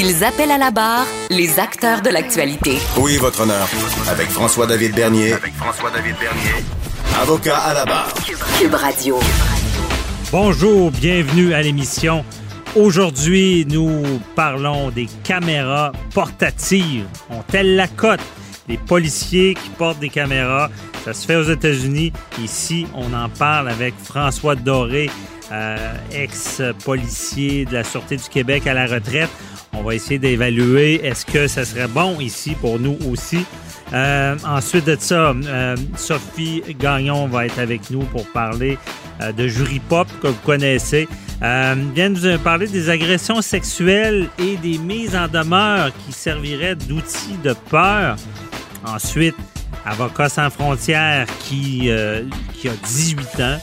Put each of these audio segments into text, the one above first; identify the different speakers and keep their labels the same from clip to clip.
Speaker 1: Ils appellent à la barre les acteurs de l'actualité.
Speaker 2: Oui, votre honneur. Avec François-David Bernier. Avec François-David Bernier. Avocat à la barre.
Speaker 1: Cube Radio.
Speaker 3: Bonjour, bienvenue à l'émission. Aujourd'hui, nous parlons des caméras portatives. On-t-elle la cote? Les policiers qui portent des caméras, ça se fait aux États-Unis. Ici, on en parle avec François Doré, euh, ex-policier de la Sûreté du Québec à la retraite. On va essayer d'évaluer est-ce que ça serait bon ici pour nous aussi. Euh, ensuite de ça, euh, Sophie Gagnon va être avec nous pour parler euh, de Jury Pop que vous connaissez. Euh, vient nous parler des agressions sexuelles et des mises en demeure qui serviraient d'outils de peur. Ensuite, Avocat sans frontières qui, qui a 18 ans.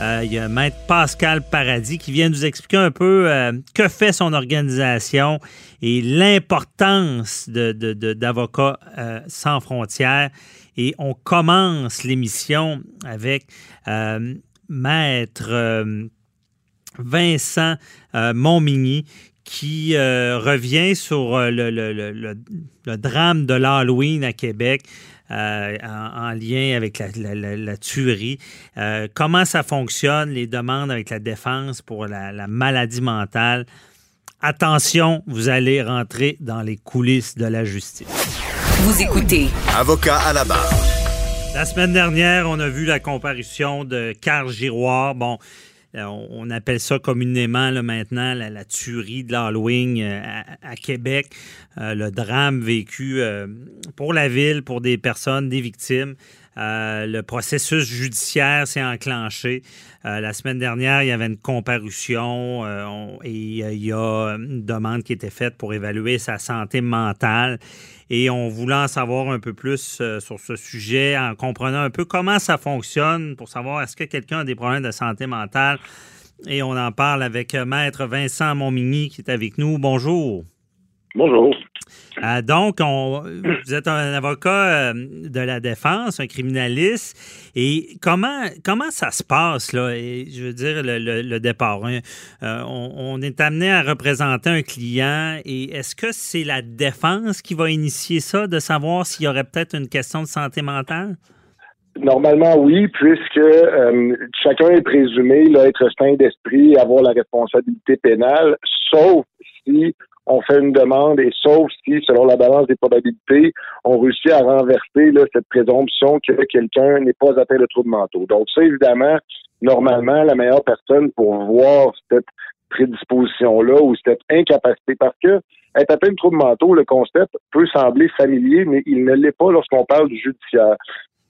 Speaker 3: Euh, il y a Maître Pascal Paradis qui vient nous expliquer un peu euh, que fait son organisation et l'importance d'avocats de, euh, sans frontières. Et on commence l'émission avec Maître Vincent Montmigny qui revient sur le, drame de l'Halloween à Québec. Euh, en, lien avec la, tuerie. Euh, comment ça fonctionne, les demandes avec la défense pour la, maladie mentale? Attention, vous allez rentrer dans les coulisses de la justice.
Speaker 1: Vous écoutez.
Speaker 2: Avocat à la barre.
Speaker 3: La semaine dernière, on a vu la comparution de Carl Giroir. Bon, euh, on appelle ça communément maintenant la, tuerie de l'Halloween euh, à, Québec, euh, le drame vécu pour la ville, pour des personnes, des victimes. Le processus judiciaire s'est enclenché. la semaine dernière, il y avait une comparution et il y a une demande qui était faite pour évaluer sa santé mentale. Et on voulait en savoir un peu plus sur ce sujet en comprenant un peu comment ça fonctionne pour savoir est-ce que quelqu'un a des problèmes de santé mentale. Et on en parle avec Maître Vincent Montmigny qui est avec nous. Bonjour.
Speaker 4: Bonjour.
Speaker 3: Euh, donc, on, vous êtes un avocat euh, de la défense, un criminaliste. Et comment, comment ça se passe, là? Je veux dire, le, départ. Hein? Euh, on, on, est amené à représenter un client. Et est-ce que c'est la défense qui va initier ça, de savoir s'il y aurait peut-être une question de santé mentale?
Speaker 4: Normalement, oui, puisque chacun est présumé là, être sain d'esprit et avoir la responsabilité pénale, sauf si on fait une demande et sauf si, selon la balance des probabilités, on réussit à renverser cette présomption que quelqu'un n'est pas atteint de troubles mentaux. Donc ça, évidemment, normalement, la meilleure personne pour voir cette prédisposition-là ou cette incapacité, parce que être atteint de troubles mentaux, le concept peut sembler familier, mais il ne l'est pas lorsqu'on parle du judiciaire.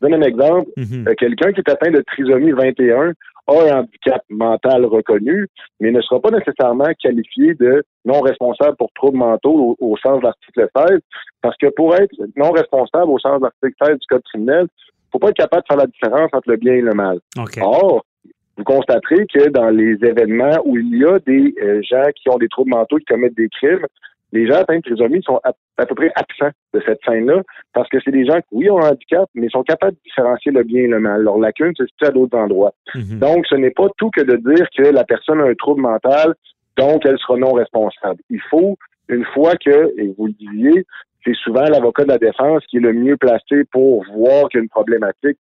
Speaker 4: Je donne un exemple. Mm-hmm. Euh, quelqu'un qui est atteint de trisomie 21 a un handicap mental reconnu, mais ne sera pas nécessairement qualifié de non responsable pour troubles mentaux au, sens de l'article 16, parce que pour être non responsable au sens de l'article 16 du Code criminel, il faut pas être capable de faire la différence entre le bien et le mal. Or, vous constaterez que dans les événements où il y a des euh, gens qui ont des troubles mentaux qui commettent des crimes, les gens atteints de trisomie sont à, peu près absents de cette scène-là parce que c'est des gens qui, oui, ont un handicap, mais sont capables de différencier le bien et le mal. Leur lacune se situe à d'autres endroits. Mhm. Donc, ce n'est pas tout que de dire que la personne a un trouble mental, donc elle sera non responsable. Il faut, une fois que, et vous le disiez, c'est souvent l'avocat de la défense qui est le mieux placé pour voir qu'il y a une problématique.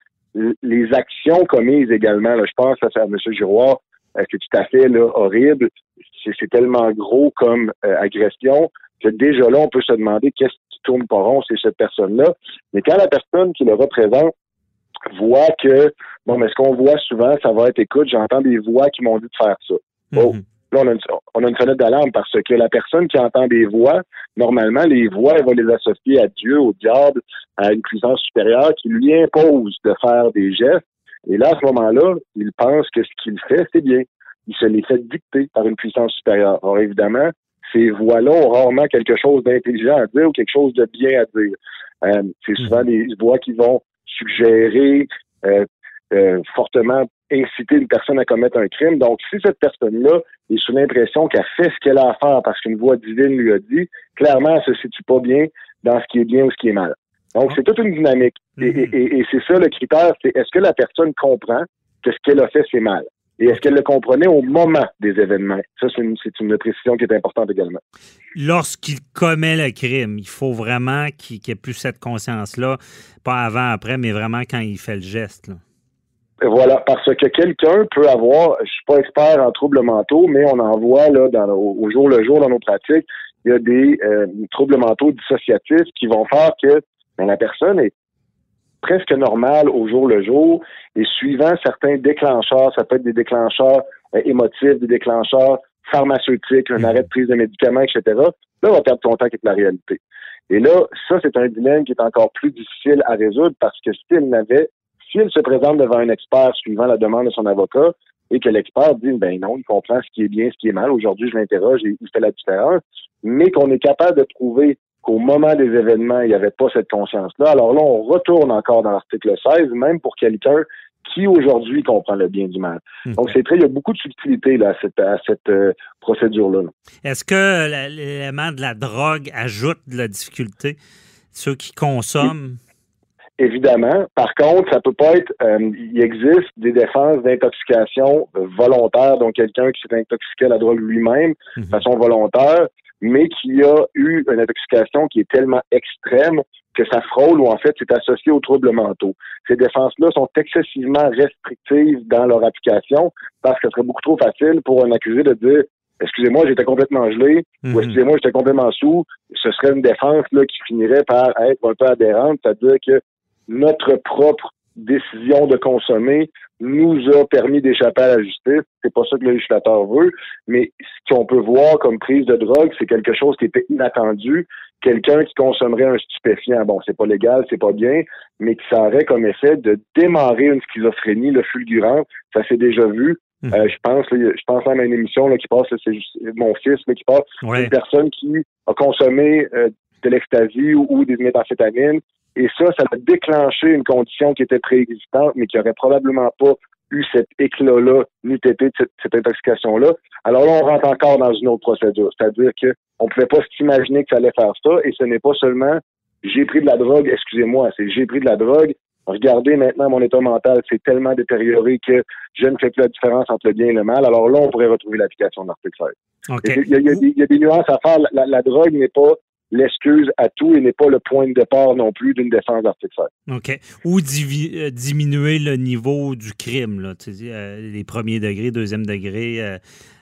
Speaker 4: Les actions commises également, là, je pense à, à M. Giroir, c'est tout à fait là, horrible c'est tellement gros comme euh, agression que déjà là, on peut se demander qu'est-ce qui tourne pas rond, c'est cette personne-là. Mais quand la personne qui le représente voit que, bon, mais ce qu'on voit souvent, ça va être, écoute, j'entends des voix qui m'ont dit de faire ça. Oh, là, on a, une, on a une fenêtre d'alarme parce que la personne qui entend des voix, normalement, les voix, elle va les associer à Dieu, au diable, à une puissance supérieure qui lui impose de faire des gestes. Et là, à ce moment-là, il pense que ce qu'il fait, c'est bien il se les fait dicter par une puissance supérieure. Alors évidemment, ces voix-là ont rarement quelque chose d'intelligent à dire ou quelque chose de bien à dire. Euh, c'est souvent mhm. des voix qui vont suggérer, euh, euh, fortement inciter une personne à commettre un crime. Donc, si cette personne-là est sous l'impression qu'elle fait ce qu'elle a à faire parce qu'une voix divine lui a dit, clairement, elle se situe pas bien dans ce qui est bien ou ce qui est mal. Donc, c'est toute une dynamique. Et, et, et c'est ça le critère, c'est est-ce que la personne comprend que ce qu'elle a fait, c'est mal? Et est-ce qu'elle le comprenait au moment des événements? Ça, c'est une, une, précision qui est importante également.
Speaker 3: Lorsqu'il commet le crime, il faut vraiment qu'il ait plus cette conscience-là, pas avant, après, mais vraiment quand il fait le geste. Là.
Speaker 4: Voilà, parce que quelqu'un peut avoir, je suis pas expert en troubles mentaux, mais on en voit là dans, au, jour le jour dans nos pratiques, il y a des euh, troubles mentaux dissociatifs qui vont faire que ben, la personne est presque normale au jour le jour et suivant certains déclencheurs, ça peut être des déclencheurs euh, émotifs, des déclencheurs pharmaceutiques, un arrêt de prise de médicaments, etc. Là, on va perdre contact avec la réalité. Et là, ça, c'est un dilemme qui est encore plus difficile à résoudre parce que si elle n'avait s'il se présente devant un expert suivant la demande de son avocat et que l'expert dit ben non, il comprend ce qui est bien, ce qui est mal, aujourd'hui je l'interroge et il fait la différence, mais qu'on est capable de prouver qu'au moment des événements, il n'y avait pas cette conscience-là. Alors là, on retourne encore dans l'article 16, même pour quelqu'un qui aujourd'hui comprend le bien du mal. Hmm. Donc c'est très, il y a beaucoup de subtilité là, à cette, à cette euh, procédure-là.
Speaker 3: Est-ce que l'élément de la drogue ajoute de la difficulté? Ceux qui consomment?
Speaker 4: Évidemment. Par contre, ça peut pas être. Euh, il existe des défenses d'intoxication volontaire, donc quelqu'un qui s'est intoxiqué à la drogue lui-même de mhm. façon volontaire, mais qui a eu une intoxication qui est tellement extrême que ça frôle ou en fait c'est associé aux troubles mentaux. Ces défenses-là sont excessivement restrictives dans leur application parce que ce serait beaucoup trop facile pour un accusé de dire excusez-moi, j'étais complètement gelé, ou mhm. excusez-moi, j'étais complètement sous, ce serait une défense là, qui finirait par être un peu adhérente, c'est-à-dire que notre propre décision de consommer nous a permis d'échapper à la justice. C'est pas ça que le législateur veut, mais ce qu'on peut voir comme prise de drogue, c'est quelque chose qui était inattendu. Quelqu'un qui consommerait un stupéfiant, bon, c'est pas légal, c'est pas bien, mais qui ça aurait comme effet de démarrer une schizophrénie, le fulgurant. Ça s'est déjà vu. Mmh. Euh, je pense, je pense à une émission là, qui passe, c'est mon fils, mais qui passe, une personne qui a consommé euh, de l'ecstasy ou, ou, des méthamphétamines et ça, ça a déclenché une condition qui était préexistante, mais qui aurait probablement pas eu cet éclat-là, ni tété cette, cette intoxication-là. Alors là, on rentre encore dans une autre procédure. C'est-à-dire qu'on ne pouvait pas s'imaginer que ça allait faire ça, et ce n'est pas seulement j'ai pris de la drogue, excusez-moi, c'est j'ai pris de la drogue, regardez maintenant mon état mental, c'est tellement détérioré que je ne fais plus la différence entre le bien et le mal. Alors là, on pourrait retrouver l'application de l'article 16. Il, y a, des nuances à faire. la drogue n'est pas l'excuse à tout et n'est pas le point de départ non plus d'une défense d'article
Speaker 3: OK. Ou euh, diminuer le niveau du crime, là, euh, les premiers degrés, deuxième degré. Euh,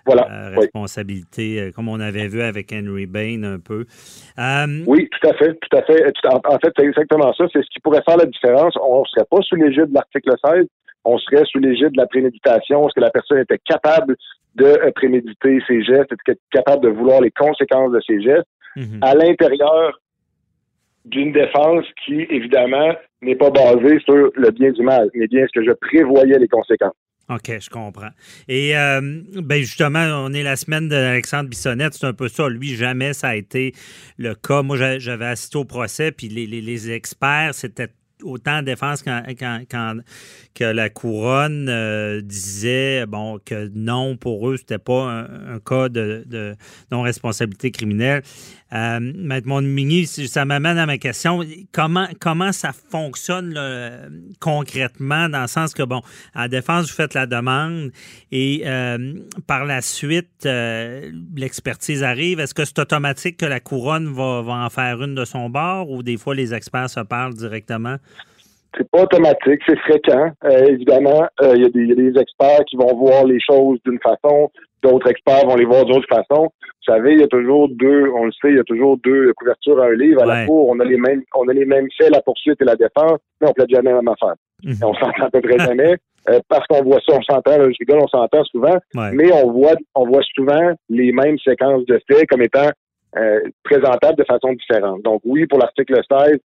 Speaker 3: voilà. responsabilité, comme on avait vu avec Henry Bain un peu.
Speaker 4: oui, tout à fait, tout à fait. En, fait, c'est exactement ça. C'est ce qui pourrait faire la différence. On ne serait pas sous l'égide de l'article 16, on serait sous l'égide de la préméditation. Est-ce que la personne était capable de préméditer ses gestes, était capable de vouloir les conséquences de ses gestes? Mhm. à l'intérieur d'une défense qui, évidemment, n'est pas basée sur le bien du mal, mais bien ce que je prévoyais les conséquences.
Speaker 3: OK, je comprends. Et euh, ben justement, on est la semaine d'Alexandre Bissonnette, c'est un peu ça. Lui, jamais ça a été le cas. Moi, j'avais assisté au procès, puis les, les experts, c'était autant de défense quand, que la couronne euh, disait bon que non pour eux c'était pas un, cas de, non responsabilité criminelle. Euh, Maître Monmigny, ça m'amène à ma question comment comment ça fonctionne concrètement dans le sens que bon la défense vous faites la demande et euh, par la suite l'expertise arrive. Est-ce que c'est automatique que la couronne va en faire une de son bord ou des fois les experts se parlent directement?
Speaker 4: C'est pas automatique, c'est fréquent. Euh, évidemment, euh, il y, a des experts qui vont voir les choses d'une façon, d'autres experts vont les voir d'une autre façon. Vous savez, il y a toujours deux, on le sait, il y a toujours deux couvertures à un livre. À la cour, on a les mêmes, on a les mêmes faits, la poursuite et la défense, mais on plaide jamais la même affaire. Mhm. On s'entend à peu près jamais. Euh, parce qu'on voit ça, on s'entend, je rigole, on s'entend souvent, mais on voit, on voit souvent les mêmes séquences de faits comme étant présentables de façon différente. Donc oui, pour l'article 16,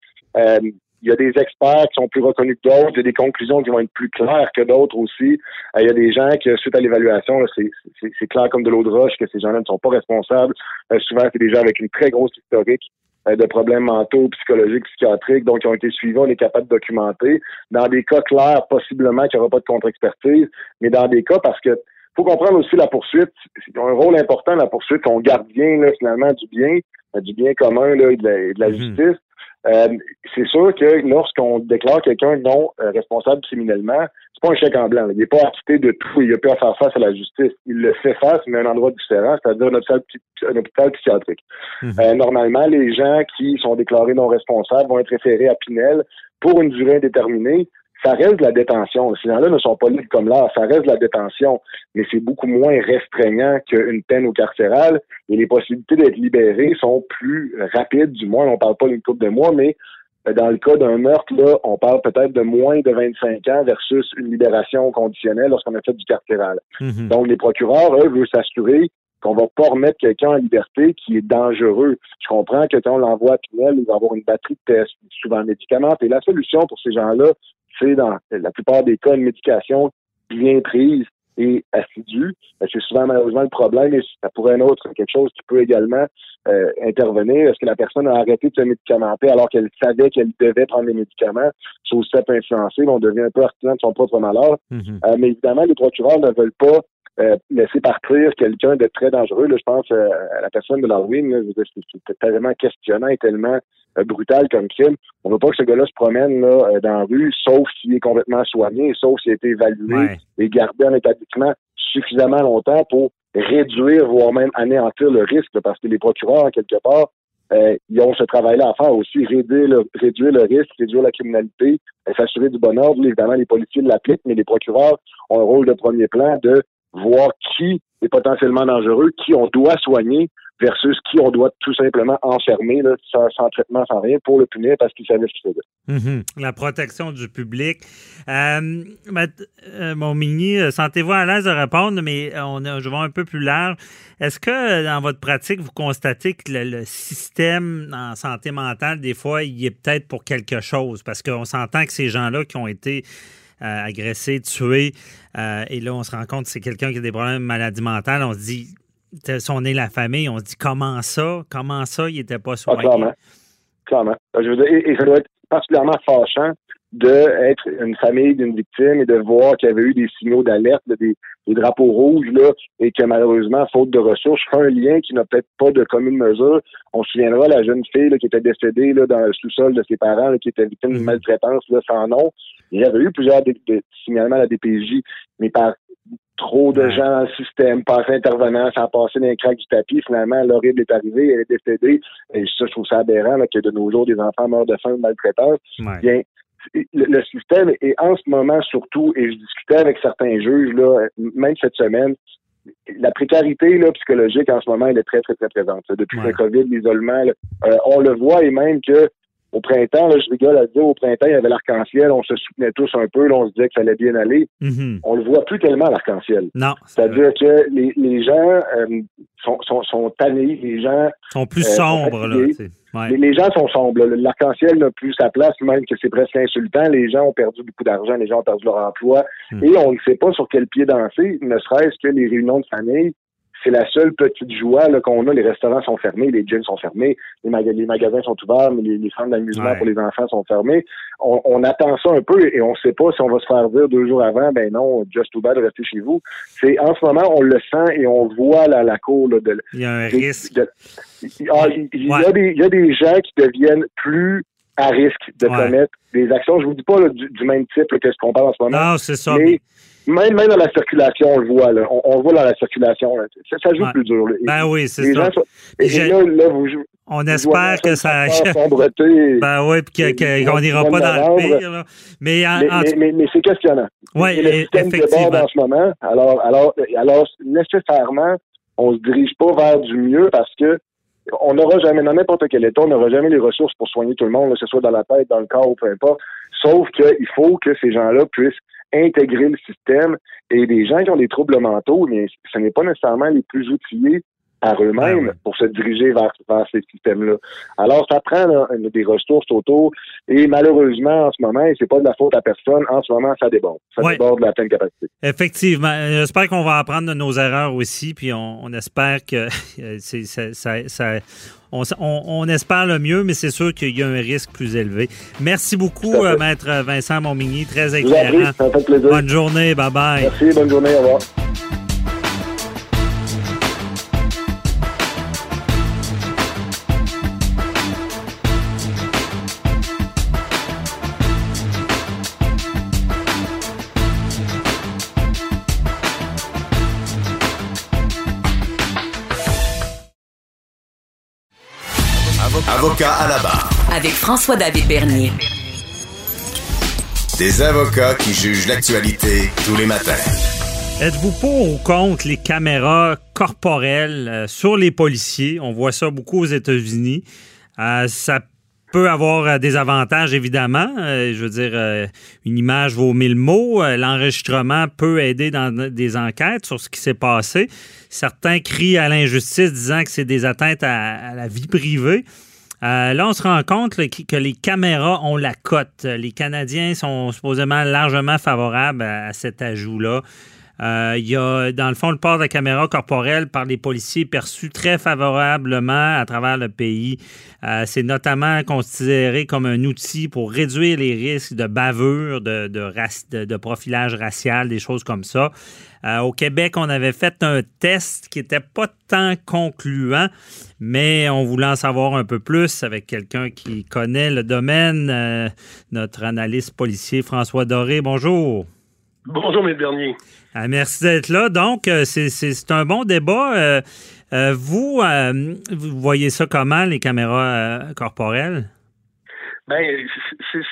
Speaker 4: il y a des experts qui sont plus reconnus que d'autres, il y a des conclusions qui vont être plus claires que d'autres aussi. Euh, il y a des gens qui, suite à l'évaluation, c'est clair comme de l'eau de roche que ces gens-là ne sont pas responsables. Euh, souvent, c'est des gens avec une très grosse historique euh, de problèmes mentaux, psychologiques, psychiatriques, donc qui ont été suivis, on est capable de documenter. Dans des cas clairs, possiblement qu'il n'y aura pas de contre-expertise, mais dans des cas parce que faut comprendre aussi la poursuite. C'est un rôle important, la poursuite, qu'on garde bien, là, finalement, du bien, du bien commun là, et de la, mhm. justice. Euh, c'est sûr que lorsqu'on déclare quelqu'un non euh, responsable criminellement, c'est pas un chèque en blanc. Il n'est pas acquitté de tout. Il a pu faire face à la justice. Il le fait face, mais à un endroit différent, c'est-à-dire un hôpital, un hôpital psychiatrique. Mhm. normalement, les gens qui sont déclarés non responsables vont être référés à Pinel pour une durée indéterminée ça reste de la détention. Ces gens-là ne sont pas libres comme là, ça reste de la détention, mais c'est beaucoup moins restreignant qu'une peine au carcéral et les possibilités d'être libérés sont plus rapides, du moins, on parle pas d'une couple de mois, mais euh, dans le cas d'un meurtre, là, on parle peut-être de moins de 25 ans versus une libération conditionnelle lorsqu'on a fait du carcéral. Mm-hmm. Donc, les procureurs, eux, veulent s'assurer qu'on va pas remettre quelqu'un en liberté qui est dangereux. Je comprends que quand on l'envoie à Pinel, il va avoir une batterie de tests, souvent médicaments. Et la solution pour ces gens-là, c'est dans la plupart des cas une médication bien prise et assidue. C'est souvent malheureusement le problème et ça pourrait être autre quelque chose qui peut également euh, intervenir. Est-ce que la personne a arrêté de se médicamenter alors qu'elle savait qu'elle devait prendre les médicaments? C'est aussi ça peut influencer. On devient un peu artisan de son propre malheur. Mm-hmm. Euh, mais évidemment, les procureurs ne veulent pas euh, laisser partir quelqu'un de très dangereux. Là, je pense à la personne de l'Halloween. C'est tellement questionnant et tellement brutal comme crime. On ne veut pas que ce gars-là se promène là, euh, dans la rue, sauf s'il est complètement soigné, sauf s'il a été évalué et gardé en établissement suffisamment longtemps pour réduire, voire même anéantir le risque, parce que les procureurs, quelque part, euh, ils ont ce travail-là à faire aussi, réduire le, réduire le risque, réduire la criminalité, s'assurer du bon ordre. Évidemment, les policiers l'appliquent, mais les procureurs ont un rôle de premier plan de voir qui est potentiellement dangereux, qui on doit soigner versus qui on doit tout simplement enfermer là, sans, traitement, sans rien, pour le punir parce qu'il savait ce qu'il
Speaker 3: faisait. Mm-hmm. La protection du public. Euh, euh mon mini, euh, sentez-vous à l'aise de répondre, mais on je vais un peu plus large. Est-ce que dans votre pratique, vous constatez que le, système en santé mentale, des fois, il est peut-être pour quelque chose? Parce qu'on s'entend que ces gens-là qui ont été euh, agressés, tués, et là, on se rend compte que c'est quelqu'un qui a des problèmes de maladie mentale, on se dit, on est la famille, on se dit comment ça? Comment ça, il n'était pas soigné?
Speaker 4: Ah, clairement. Je veux dire, et, ça doit être particulièrement fâchant d'être une famille d'une victime et de voir qu'il y avait eu des signaux d'alerte, des, drapeaux rouges, là, et que malheureusement, faute de ressources, un lien qui n'a peut-être pas de commune mesure. On se souviendra la jeune fille qui était décédée là, dans le sous-sol de ses parents, qui était victime d'une mm-hmm. maltraitance là, sans nom. Il y avait eu plusieurs signalements à la DPJ, mais par trop de gens dans le système, pas intervenant, ça a passé dans les craques du tapis. Finalement, l'horrible est arrivé, elle est décédée. Et ça, je trouve ça aberrant que de nos jours, des enfants meurent de faim ou de maltraitance. Bien, le, système est en ce moment surtout, et je discutais avec certains juges, là, même cette semaine, la précarité là, psychologique en ce moment, elle est très, très, très présente. Depuis le COVID, l'isolement, euh, on le voit et même que au printemps, là, je rigole à dire, au printemps, il y avait l'arc-en-ciel, on se soutenait tous un peu, là, on se disait que ça allait bien aller. Mm-hmm. On le voit plus tellement, l'arc-en-ciel.
Speaker 3: Non.
Speaker 4: C'est-à-dire que les, les gens euh, sont, sont, sont, tannés, les gens...
Speaker 3: sont plus euh, sombres, là.
Speaker 4: Les, les, gens sont sombres. L'arc-en-ciel n'a plus sa place, même que c'est presque insultant. Les gens ont perdu beaucoup d'argent, les gens ont perdu leur emploi. Mm. Et on ne sait pas sur quel pied danser, ne serait-ce que les réunions de famille c'est la seule petite joie qu'on a. Les restaurants sont fermés, les gyms sont fermés, les, magasins sont ouverts, mais les, centres d'amusement pour les enfants sont fermés. On, attend ça un peu et on ne sait pas si on va se faire dire deux jours avant, ben non, just too bad, restez chez vous. C'est en ce moment, on le sent et on voit la, la cour de.
Speaker 3: Il y a un risque.
Speaker 4: Ah, il, y a des, il y a des gens qui deviennent plus à risque de commettre des actions. Je vous dis pas du, même type que ce qu'on parle en ce moment.
Speaker 3: Non, c'est ça.
Speaker 4: Mais, même, même dans la circulation, on le voit. Là. On, le voit dans la circulation. Ça, ça, joue plus dur.
Speaker 3: Ben oui, c'est ça.
Speaker 4: et, là, là, vous,
Speaker 3: on espère que ça. ben oui, puis qu'on n'ira pas dans le pire. Là.
Speaker 4: Mais, mais, mais, c'est questionnant.
Speaker 3: Oui,
Speaker 4: le système déborde en ce moment. Alors, alors, alors, nécessairement, on se dirige pas vers du mieux parce que on n'aura jamais, dans n'importe quel état, on n'aura jamais les ressources pour soigner tout le monde, que ce soit dans la tête, dans le corps ou peu importe. Sauf qu'il faut que ces gens-là puissent intégrer le système. Et des gens qui ont des troubles mentaux, mais ce n'est pas nécessairement les plus outillés par eux-mêmes
Speaker 3: ouais.
Speaker 4: pour se diriger vers, vers ces systèmes-là. Alors, ça prend là, des ressources autour et malheureusement, en ce moment, et c'est pas de la faute à personne, en ce moment, ça déborde. Ça déborde de la pleine capacité.
Speaker 3: Effectivement. Euh, J'espère qu'on va apprendre de nos erreurs aussi, puis on, on espère que euh, c'est- ça, ça- ça- on, on- on espère le mieux, mais c'est sûr qu'il y a un risque plus élevé. Merci beaucoup, euh, Maître Vincent Montmigny, très éclairant.
Speaker 4: ça fait plaisir.
Speaker 3: Bonne journée, bye bye.
Speaker 4: Merci, bonne journée, au revoir.
Speaker 1: Avec François-David Bernier.
Speaker 2: Des avocats qui jugent l'actualité tous les matins.
Speaker 3: Êtes-vous pour ou contre les caméras corporelles euh, sur les policiers? On voit ça beaucoup aux États-Unis. Euh, ça peut avoir euh, des avantages, évidemment. Euh, je veux dire, euh, une image vaut mille mots. Euh, L'enregistrement peut aider dans des enquêtes sur ce qui s'est passé. Certains crient à l'injustice disant que c'est des atteintes à, à la vie privée. Euh, là, on se rend compte que les caméras ont la cote. Les Canadiens sont supposément largement favorables à cet ajout-là. Euh, il y a, dans le fond, le port de caméra corporelle par les policiers perçu très favorablement à travers le pays. Euh, c'est notamment considéré comme un outil pour réduire les risques de bavure, de, de, profilage racial, des choses comme ça. Euh, au Québec, on avait fait un test qui n'était pas tant concluant, mais on voulait en savoir un peu plus avec quelqu'un qui connaît le domaine, notre analyste policier François Doré. Bonjour.
Speaker 5: Bonjour, M. Bernier.
Speaker 3: Ah, merci d'être là. Donc, euh, c'est- un bon débat. Euh, euh, vous, euh, vous voyez ça comment, les caméras corporelles?
Speaker 5: Ben,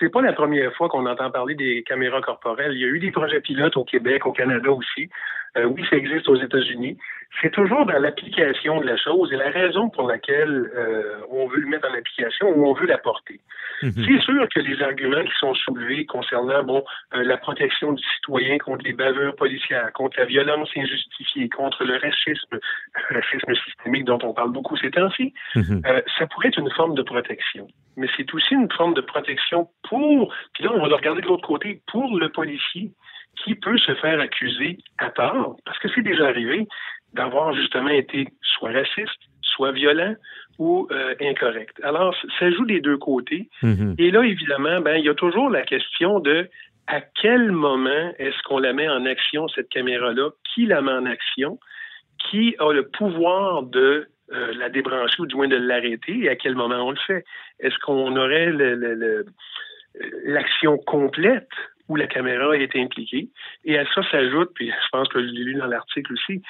Speaker 5: c'est pas la première fois qu'on entend parler des caméras corporelles. Il y a eu des projets pilotes au Québec, au Canada aussi. Oui, ça existe aux États-Unis. C'est toujours dans l'application de la chose et la raison pour laquelle euh, on veut le mettre en application ou on veut l'apporter.
Speaker 3: Mhm.
Speaker 5: C'est sûr que les arguments qui sont soulevés concernant bon euh, la protection du citoyen contre les bavures policières, contre la violence injustifiée, contre le racisme, racisme systémique dont on parle beaucoup ces temps-ci,
Speaker 3: Mhm.
Speaker 5: euh, ça pourrait être une forme de protection. Mais c'est aussi une forme de protection pour, puis là on va le regarder de l'autre côté, pour le policier qui peut se faire accuser à tort, parce que c'est déjà arrivé, d'avoir justement été soit raciste, soit violent ou euh, incorrect. Alors, ça joue des deux côtés.
Speaker 3: Mhm.
Speaker 5: Et là, évidemment, ben, il y a toujours la question de à quel moment est-ce qu'on la met en action, cette caméra-là? Qui la met en action? Qui a le pouvoir de euh, la débrancher ou du moins de l'arrêter? Et à quel moment on le fait? Est-ce qu'on aurait le- l'action complète où la caméra est impliquée? Et à ça s'ajoute, puis je pense que je l'ai lu dans l'article aussi,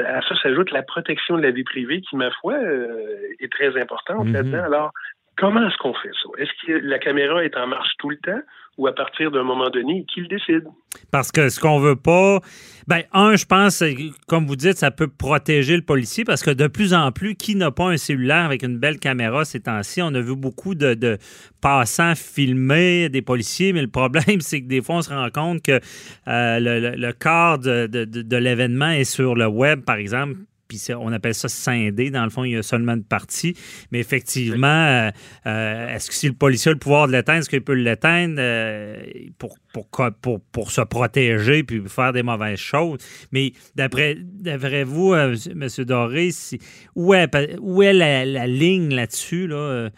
Speaker 5: à ça s'ajoute la protection de la vie privée qui, ma foi, euh, est très importante
Speaker 3: Mhm.
Speaker 5: là-dedans. Alors, Comment est-ce qu'on fait ça? Est-ce que la caméra est en marche tout le temps ou à partir d'un moment donné, qui le décide?
Speaker 3: Parce que ce qu'on veut pas. Ben, un, je pense, comme vous dites, ça peut protéger le policier parce que de plus en plus, qui n'a pas un cellulaire avec une belle caméra ces temps-ci? On a vu beaucoup de, passants filmer des policiers, mais le problème, c'est que des fois, on se rend compte que euh, le, le, de, de, de l'événement est sur le web, par exemple puis on appelle ça scindé. Dans le fond, il y a seulement une partie. Mais effectivement, euh, euh, est-ce que si le policier a le pouvoir de l'éteindre, est-ce qu'il peut l'éteindre euh, pour, pour, pour, pour, se protéger puis faire des mauvaises choses? Mais d'après, d'après vous, euh, M. Doré, si, où est, où est la, la ligne là-dessus? Là?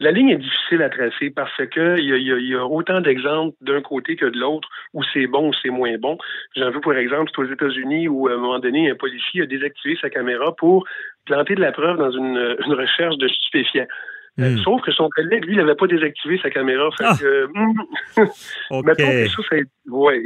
Speaker 5: La ligne est difficile à tracer parce que il y a, y a, y a autant d'exemples d'un côté que de l'autre où c'est bon ou c'est moins bon. J'en veux pour exemple, c'est aux États-Unis où à un moment donné, un policier a désactivé sa caméra pour planter de la preuve dans une, une recherche de stupéfiants. Mm. Sauf que son collègue, lui, il n'avait pas désactivé sa caméra. Fait ah. que, mm,
Speaker 3: okay.
Speaker 5: que ça, ça ouais.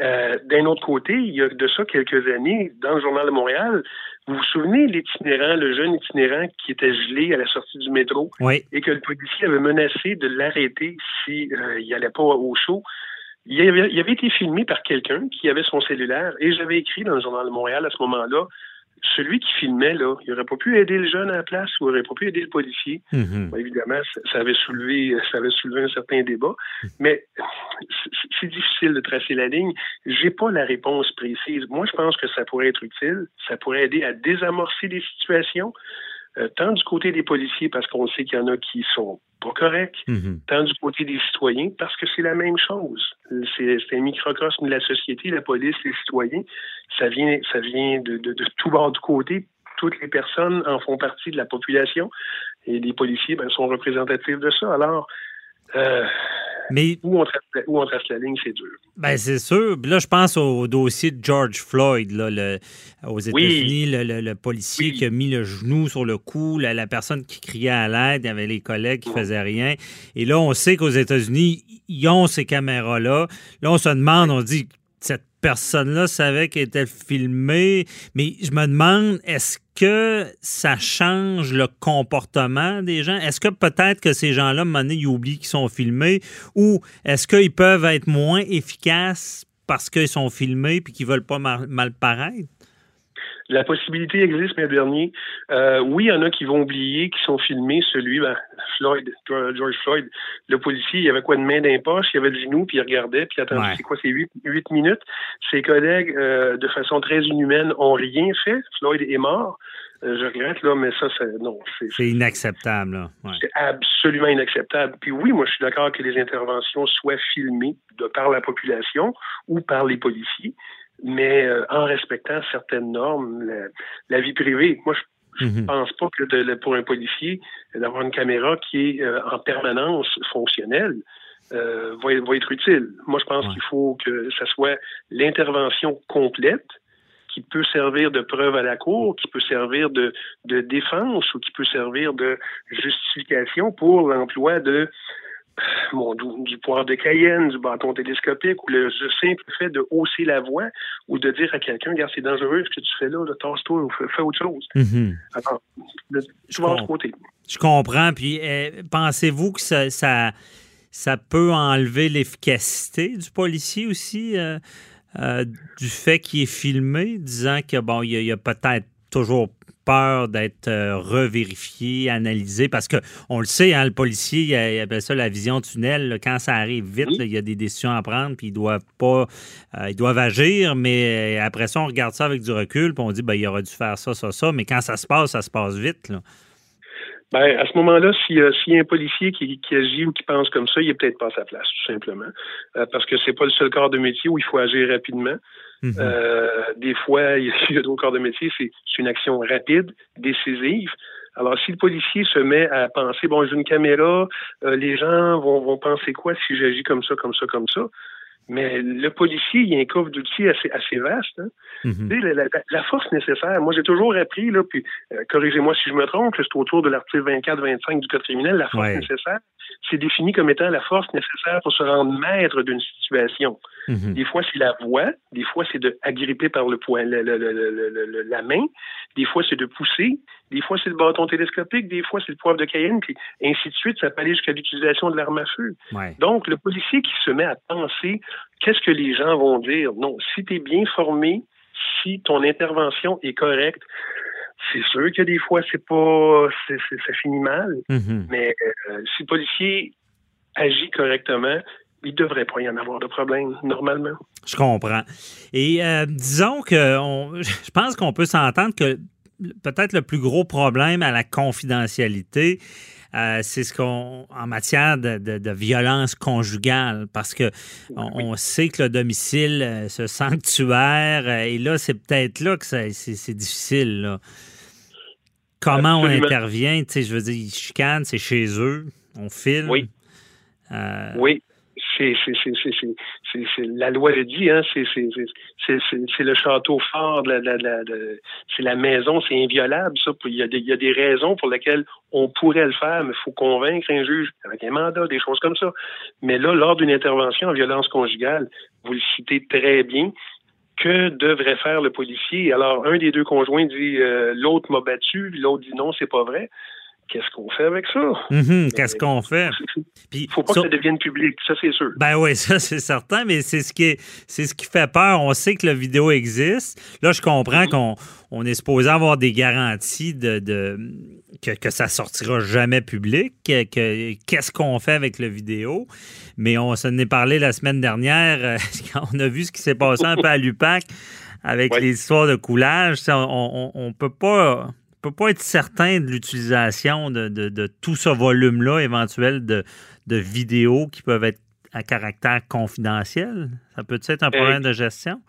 Speaker 5: Euh, D'un autre côté, il y a de ça quelques années, dans le Journal de Montréal, vous vous souvenez l'itinérant, le jeune itinérant qui était gelé à la sortie du métro
Speaker 3: oui.
Speaker 5: et que le policier avait menacé de l'arrêter si euh, il allait pas au show? Il avait, il avait été filmé par quelqu'un qui avait son cellulaire et j'avais écrit dans le Journal de Montréal à ce moment-là celui qui filmait, là, il n'aurait pas pu aider le jeune à la place ou il n'aurait pas pu aider le policier.
Speaker 3: Mhm.
Speaker 5: évidemment, ça avait soulevé, ça avait soulevé un certain débat. Mais c'est difficile de tracer la ligne. J'ai pas la réponse précise. Moi, je pense que ça pourrait être utile. Ça pourrait aider à désamorcer des situations. Euh, tant du côté des policiers, parce qu'on sait qu'il y en a qui sont pas corrects,
Speaker 3: Mhm.
Speaker 5: tant du côté des citoyens, parce que c'est la même chose. C'est c'est un microcosme de la société, la police, les citoyens. Ça vient, ça vient de, de, de tout bord du côté. Toutes les personnes en font partie de la population et les policiers ben, sont représentatifs de ça. Alors, euh,
Speaker 3: Mais
Speaker 5: où, on trace, la- où on trace la ligne, c'est dur.
Speaker 3: Ben, c'est sûr. Puis Là, je pense au dossier de George Floyd, là, le- aux États-Unis, le, le- le policier
Speaker 5: Oui.
Speaker 3: qui a mis le genou sur le cou, la, la personne qui criait à l'aide, il y avait les collègues qui faisaient rien. Et là, on sait qu'aux États-Unis, ils ont ces caméras-là. Là, on se demande, on dit, cette personne-là savait qu'elle était filmée, mais je me demande, est-ce que ça change le comportement des gens? Est-ce que peut-être que ces gens-là, à ils oublient qu'ils sont filmés? Ou est-ce qu'ils peuvent être moins efficaces parce qu'ils sont filmés puis qu'ils veulent pas mal paraître?
Speaker 5: La possibilité existe, mais dernier. Euh, oui, il y en a qui vont oublier, qui sont filmés. Celui, ben, Floyd, George Floyd, le policier, il avait quoi de main d'un poche, il avait le genou, puis il regardait, puis attendez,
Speaker 3: Ouais.
Speaker 5: c'est quoi, c'est huit, huit minutes. Ses collègues, euh, de façon très inhumaine, ont rien fait. Floyd est mort. Euh, je regrette, là, mais ça, c'est, non, c'est,
Speaker 3: C'est inacceptable. Là. Ouais.
Speaker 5: c'est absolument inacceptable. Puis oui, moi, je suis d'accord que les interventions soient filmées de par la population ou par les policiers, mais euh, en respectant certaines normes, la, la vie privée. Moi, je
Speaker 3: Mhm.
Speaker 5: pense pas que de- pour un policier, d'avoir une caméra qui est euh, en permanence fonctionnelle euh, va, va être utile. Moi, je pense
Speaker 3: Ouais.
Speaker 5: qu'il faut que ça soit l'intervention complète qui peut servir de preuve à la cour, qui peut servir de, de défense ou qui peut servir de justification pour l'emploi de bon, du, du poire de Cayenne, du bâton télescopique ou le, le simple fait de hausser la voix ou de dire à quelqu'un, regarde, c'est dangereux ce que tu fais là, là tasse-toi ou fais, autre chose.
Speaker 3: Mhm.
Speaker 5: Alors, le,
Speaker 3: Je
Speaker 5: de côté.
Speaker 3: Je comprends. Puis euh, pensez-vous que ça, ça, ça peut enlever l'efficacité du policier aussi, euh, euh, du fait qu'il est filmé, disant que bon, il y a, a peut-être toujours peur d'être euh, revérifié, analysé, parce que on le sait, hein, le policier, il, appelle ça la vision tunnel. là. quand ça arrive vite,
Speaker 5: Oui.
Speaker 3: là, il y a des décisions à prendre, puis ils doivent pas, euh, ils doivent agir, mais euh, après ça, on regarde ça avec du recul, puis on dit, ben, il aurait dû faire ça, ça, ça, mais quand ça se passe, ça se passe vite. Là.
Speaker 5: Ben, à ce moment-là, s'il y, a- s'il y a un policier qui, qui agit ou qui pense comme ça, il est peut-être pas à sa place, tout simplement. Euh, parce que c'est pas le seul corps de métier où il faut agir rapidement.
Speaker 3: Mhm.
Speaker 5: Euh, des fois, il y a, d'autres corps de métier, c'est c'est une action rapide, décisive. Alors, si le policier se met à penser, bon, j'ai une caméra, euh, les gens vont, vont penser quoi si j'agis comme ça, comme ça, comme ça? Mais le policier, il y a un coffre d'outils assez, assez vaste. Hein? Tu sais, La, la- la force nécessaire. Moi, j'ai toujours appris, là, puis euh, corrigez-moi si je me trompe, que c'est autour de l'article 24-25 du Code criminel, la force
Speaker 3: Ouais.
Speaker 5: nécessaire, c'est défini comme étant la force nécessaire pour se rendre maître d'une situation.
Speaker 3: Mhm.
Speaker 5: Des fois, c'est la voix, des fois, c'est de agripper par le poing, le- le- le- le- le- le- la main, des fois, c'est de pousser, des fois, c'est le bâton télescopique, des fois, c'est le poivre de Cayenne, puis ainsi de suite, ça peut aller jusqu'à l'utilisation de l'arme à feu.
Speaker 3: Ouais.
Speaker 5: Donc, le policier qui se met à penser qu'est-ce que les gens vont dire, non, si tu es bien formé, si ton intervention est correcte, c'est sûr que des fois, c'est pas, ça finit mal,
Speaker 3: Mhm.
Speaker 5: mais euh, si le policier agit correctement, il devrait pas y en avoir de problème, normalement.
Speaker 3: Je comprends. Et euh, disons que on- je pense qu'on peut s'entendre que peut-être le plus gros problème à la confidentialité, euh, c'est ce qu'on en matière de, de- de violence conjugale, parce que on, on sait que le domicile, euh, ce sanctuaire, euh, et là, c'est peut-être là que c'est c'est difficile. là. Comment
Speaker 5: Absolument.
Speaker 3: on intervient, tu sais, je veux dire, ils chicanent, c'est chez eux, on filme.
Speaker 5: Oui.
Speaker 3: Euh,
Speaker 5: Oui, c'est la loi le dit hein c'est le château fort de la, c'est la maison c'est inviolable ça. Il y a des il y a des raisons pour lesquelles on pourrait le faire mais il faut convaincre un juge avec un mandat des choses comme ça. Mais là lors d'une intervention en violence conjugale vous le citez très bien que devrait faire le policier? Alors un des deux conjoints dit euh, l'autre m'a battu l'autre dit non c'est pas vrai qu'est-ce qu'on fait avec ça?
Speaker 3: Mhm, qu'est-ce qu'on fait?
Speaker 5: Il ne faut pas que ça devienne public, ça c'est sûr.
Speaker 3: Ben oui, ça c'est certain, mais c'est ce qui est, ce qui fait peur. On sait que la vidéo existe. Là, je comprends mhm. qu'on on est supposé avoir des garanties de, que, que, ça sortira jamais public. Que, qu'est-ce qu'on fait avec la vidéo? Mais on s'en est parlé la semaine dernière euh, quand on a vu ce qui s'est passé un peu à l'UPAC avec les histoires de coulage. On, on, peut pas peut pas être certain de l'utilisation de, tout ce volume-là éventuel de, de vidéos qui peuvent être à caractère confidentiel. Ça peut être un problème de gestion?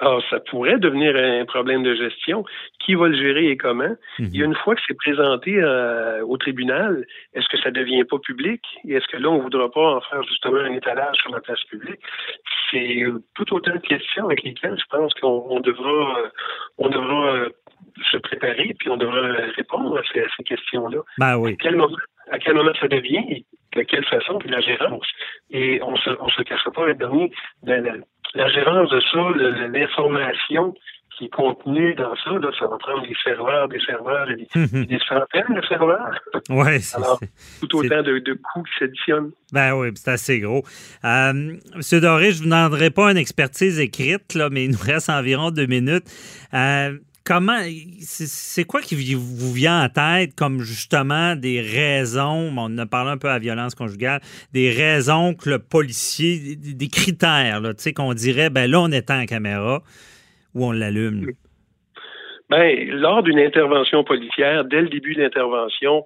Speaker 5: Alors, ah, ça pourrait devenir un problème de gestion. Qui va le gérer et comment? A mhm. une fois que c'est présenté euh, au tribunal, est-ce que ça devient pas public? Et est-ce que là, on voudra pas en faire justement un étalage sur la place publique? C'est tout autant de questions avec lesquelles je pense qu'on devra, on devra euh, se préparer, puis on devra répondre à ces, questions-là.
Speaker 3: Ben oui.
Speaker 5: À quel, moment, à quel moment ça devient? de quelle façon? Puis la gérance. Et on se, on se cachera pas, le dernier, la gérance de ça, l'information qui est contenue dans ça, là, ça va prendre des serveurs, des serveurs, des, mhm. des centaines de serveurs.
Speaker 3: Oui, c'est
Speaker 5: tout autant de, de, coûts qui s'additionnent.
Speaker 3: Ben oui, c'est assez gros. Euh, Monsieur Doré, je ne vous demanderai pas une expertise écrite, là, mais il nous reste environ deux minutes. Euh, comment, c'est quoi qui vous vient en tête comme justement des raisons, on a parlé un peu à violence conjugale, des raisons que le policier, des critères, tu sais, qu'on dirait, ben là, on éteint la caméra ou on l'allume?
Speaker 5: Ben, lors d'une intervention policière, dès le début de l'intervention,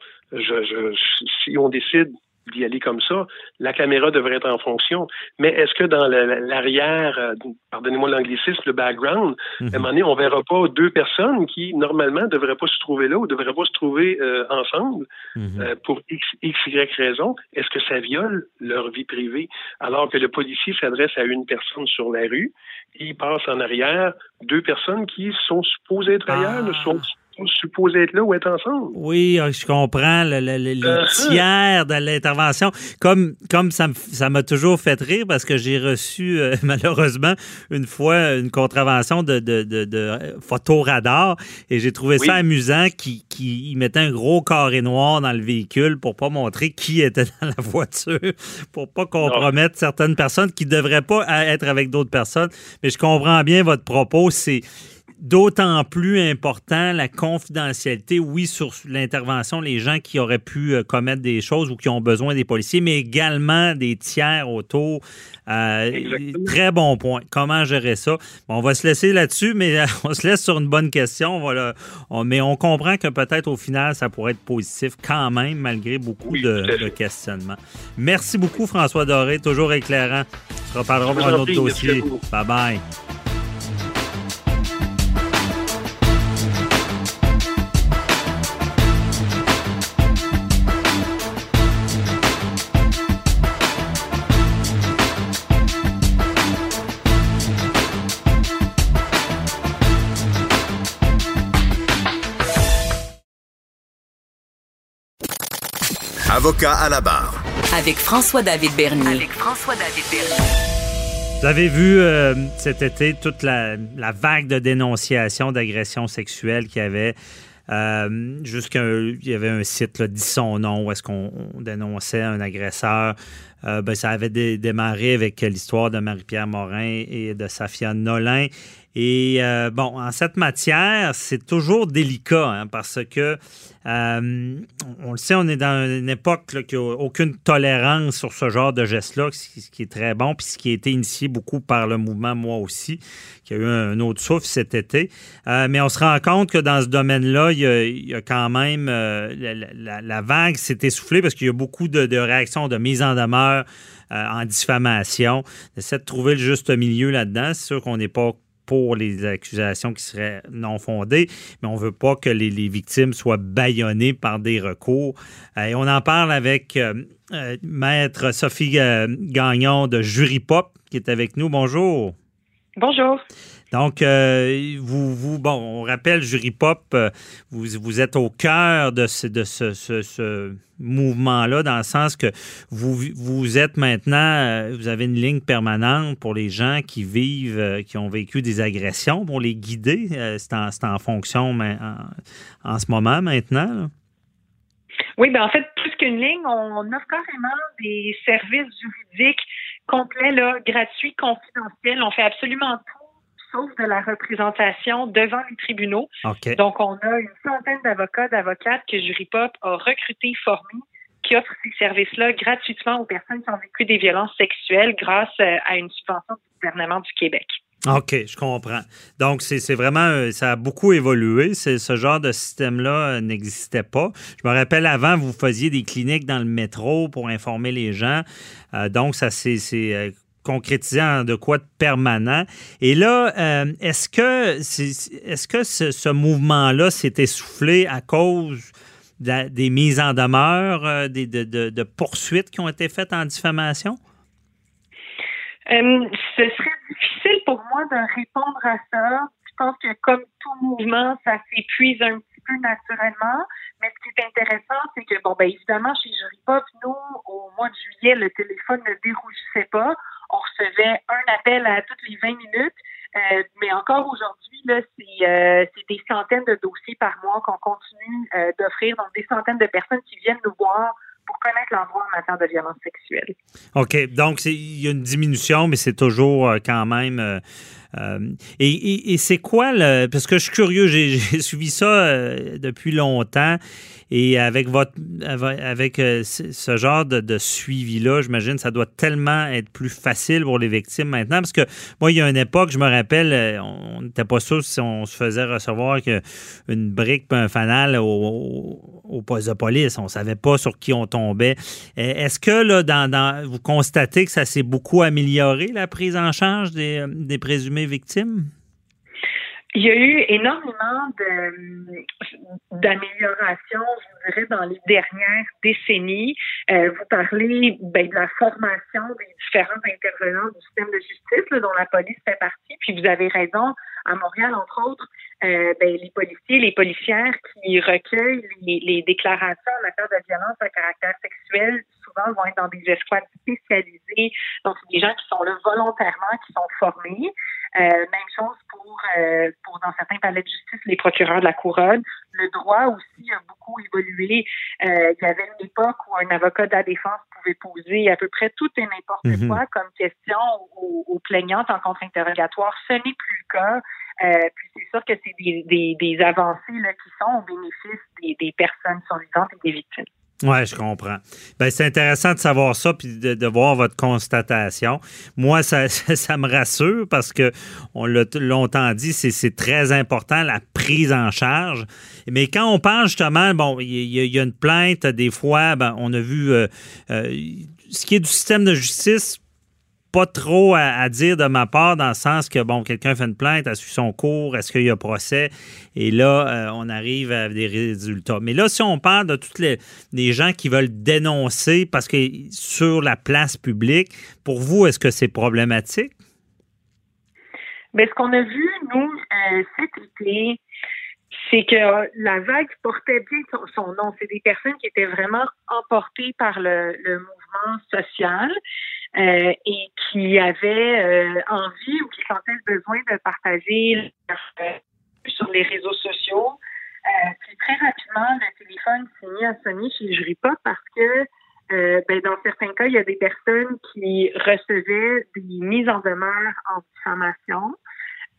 Speaker 5: si on décide d'y aller comme ça, la caméra devrait être en fonction. Mais est-ce que dans l'arrière, euh, pardonnez-moi l'anglicisme, le background, à un mhm. moment donné, on verra pas deux personnes qui, normalement, ne devraient pas se trouver là ou ne devraient pas se trouver euh, ensemble mhm. euh, pour X, X, Y raison? Est-ce que ça viole leur vie privée? Alors que le policier s'adresse à une personne sur la rue, il passe en arrière deux personnes qui sont supposées être ailleurs, ne sont supposés être là ou être ensemble.
Speaker 3: Oui, ah, je comprends le, uh-huh. tiers de l'intervention. Comme, comme ça m'a toujours fait rire parce que j'ai reçu euh, malheureusement une fois une contravention de, de, de, photoradar et j'ai trouvé ça amusant qu'ils qui mettaient un gros carré noir dans le véhicule pour pas montrer qui était dans la voiture, pour pas compromettre certaines personnes qui devraient pas être avec d'autres personnes. Mais je comprends bien votre propos. C'est D'autant plus important, la confidentialité, oui, sur l'intervention, les gens qui auraient pu euh, commettre des choses ou qui ont besoin des policiers, mais également des tiers autour. Euh, très bon point. Comment gérer ça? on va se laisser là-dessus, mais euh, on se laisse sur une bonne question. Voilà. mais on comprend que peut-être au final, ça pourrait être positif quand même, malgré beaucoup de, questionnements. Merci beaucoup, François Doré, toujours éclairant. On se reparlera pour un autre dossier. Bye-bye.
Speaker 2: Avocat à la barre.
Speaker 1: Avec François-David Bernier. Avec
Speaker 3: François-David Bernier. Vous avez vu euh, cet été toute la, vague de dénonciations d'agressions sexuelles qu'il y avait. Euh, il y avait un site, là, dit son nom, où est-ce qu'on dénonçait un agresseur. Euh, ben, ça avait démarré avec l'histoire de Marie-Pierre Morin et de Safia Nolin. Et euh, bon, en cette matière, c'est toujours délicat hein, parce que, euh, on le sait, on est dans une époque qui n'a aucune tolérance sur ce genre de geste-là, ce qui est très bon, puis ce qui a été initié beaucoup par le mouvement Moi aussi, qui a eu un, autre souffle cet été. Mais on se rend compte que dans ce domaine-là, il, y a quand même la, vague s'est essoufflée parce qu'il y a beaucoup de, de réactions, de mise en demeure en diffamation. On essaie de trouver le juste milieu là-dedans. C'est sûr qu'on n'est pas pour les accusations qui seraient non fondées, mais on ne veut pas que les, victimes soient bâillonnées par des recours. Euh, et on en parle avec euh, euh, Maître Sophie Gagnon de Jury Pop qui est avec nous. Bonjour.
Speaker 6: Bonjour.
Speaker 3: Donc, euh, vous, vous, bon, on rappelle, Jury Pop, euh, vous, vous êtes au cœur de ce, de ce, ce, mouvement-là, dans le sens que vous, vous êtes maintenant, euh, vous avez une ligne permanente pour les gens qui vivent, qui ont vécu des agressions, pour les guider. c'est en, en, fonction mais en, ce moment, maintenant.
Speaker 6: Oui, ben en fait, plus qu'une ligne, on offre carrément des services juridiques complets, là, gratuits, confidentiels. On fait absolument tout sauf de la représentation devant les tribunaux. Donc, on a une centaine d'avocats, d'avocates que Juripop a recrutés, formés, qui offrent ces services-là gratuitement aux personnes qui ont vécu des violences sexuelles grâce euh, à une subvention du gouvernement du Québec.
Speaker 3: OK, je comprends. Donc, c'est vraiment, euh, ça a beaucoup évolué. Ce genre de système-là euh, n'existait pas. Je me rappelle avant, vous faisiez des cliniques dans le métro pour informer les gens. donc, ça s'est concrétisé en de quoi de permanent. Et là, est-ce que, est-ce que ce mouvement-là s'est essoufflé à cause des mises en demeure, euh, des, de, poursuites qui ont été faites en diffamation?
Speaker 6: Euh, ce serait difficile pour moi de répondre à ça. Je pense que comme tout mouvement, ça s'épuise un petit peu naturellement. Mais ce qui est intéressant, c'est que, bon, ben évidemment, chez Juripop, nous, au mois de juillet, le téléphone ne dérougissait pas. On recevait un appel à toutes les 20 minutes. Euh, mais encore aujourd'hui, euh, c'est, des centaines de dossiers par mois qu'on continue euh, d'offrir, donc des centaines de personnes qui viennent nous voir pour connaître l'endroit en matière de violence sexuelle.
Speaker 3: OK. Donc, il y a une diminution, mais c'est toujours quand même. Et, et c'est quoi le. Parce que je suis curieux, j'ai suivi ça depuis longtemps. Et avec votre avec euh, ce genre de, suivi-là, j'imagine ça doit tellement être plus facile pour les victimes maintenant. Parce que moi, il y a une époque, je me rappelle, euh, on n'était pas sûr si on se faisait recevoir une brique un fanal au, poste de police. On ne savait pas sur qui on tombait. Euh, est-ce que là, dans, vous constatez que ça s'est beaucoup amélioré, la prise en charge des, des victimes?
Speaker 6: Il y a eu énormément d'améliorations, je dirais, dans les dernières décennies. Euh, vous parlez ben, de la formation des différents intervenants du système de justice, dont la police fait partie. Puis vous avez raison, à Montréal, entre autres, euh, ben, les policiers, les policières qui recueillent les, les, déclarations en matière de violence à caractère sexuel, souvent vont être dans des escouades spécialisées. Donc, c'est des gens qui sont là volontairement, qui sont formés. Euh, même chose pour, euh, pour, dans certains palais de justice, les procureurs de la couronne. Le droit aussi a beaucoup évolué. Euh, il y avait une époque où un avocat de la défense pouvait poser à peu près tout et n'importe mhm. quoi comme question aux, aux, plaignantes en contre-interrogatoire. Ce n'est plus le cas. Euh, puis c'est sûr que c'est des, des, des, avancées là, qui sont au bénéfice des, des personnes survivantes et des victimes.
Speaker 3: Oui, je comprends. Ben, c'est intéressant de savoir ça puis de, voir votre constatation. Moi, ça, ça, me rassure parce que on l'a longtemps dit, c'est très important la prise en charge. Mais quand on parle justement, bon, il y, a une plainte, des fois, ben, on a vu euh, euh, ce qui est du système de justice pas trop à, dire de ma part dans le sens que, bon, quelqu'un fait une plainte, a suivi son cours, est-ce qu'il y a procès? Et là, euh, on arrive à des résultats. Mais là, si on parle de tous les, gens qui veulent dénoncer parce que sur la place publique, pour vous, est-ce que c'est problématique?
Speaker 6: Mais ce qu'on a vu, nous, euh, cet été, c'est que la vague portait bien son, nom. C'est des personnes qui étaient vraiment emportées par le mouvement social. Euh, et qui avaient euh, envie ou qui sentaient le besoin de partager euh, sur les réseaux sociaux. puis très rapidement, le téléphone s'est mis à sonner chez pas parce que ben, dans certains cas, il y a des personnes qui recevaient des mises en demeure en diffamation.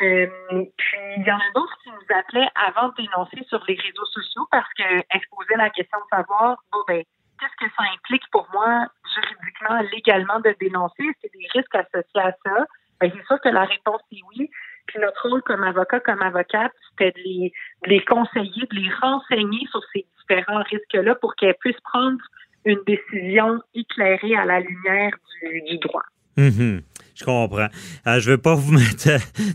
Speaker 6: Euh, puis il y en a d'autres qui nous appelaient avant de dénoncer sur les réseaux sociaux parce qu'elles se posaient la question de savoir bon ben qu'est-ce que ça implique pour moi juridiquement, légalement de dénoncer? Est-ce qu'il y a des risques associés à ça? Ben, c'est sûr que la réponse est oui. Puis notre rôle comme avocat, comme avocate, c'était de les, conseiller, de les renseigner sur ces différents risques-là pour qu'elles puissent prendre une décision éclairée à la lumière du, droit.
Speaker 3: Mm-hmm. Je comprends. Euh, je ne veux pas vous mettre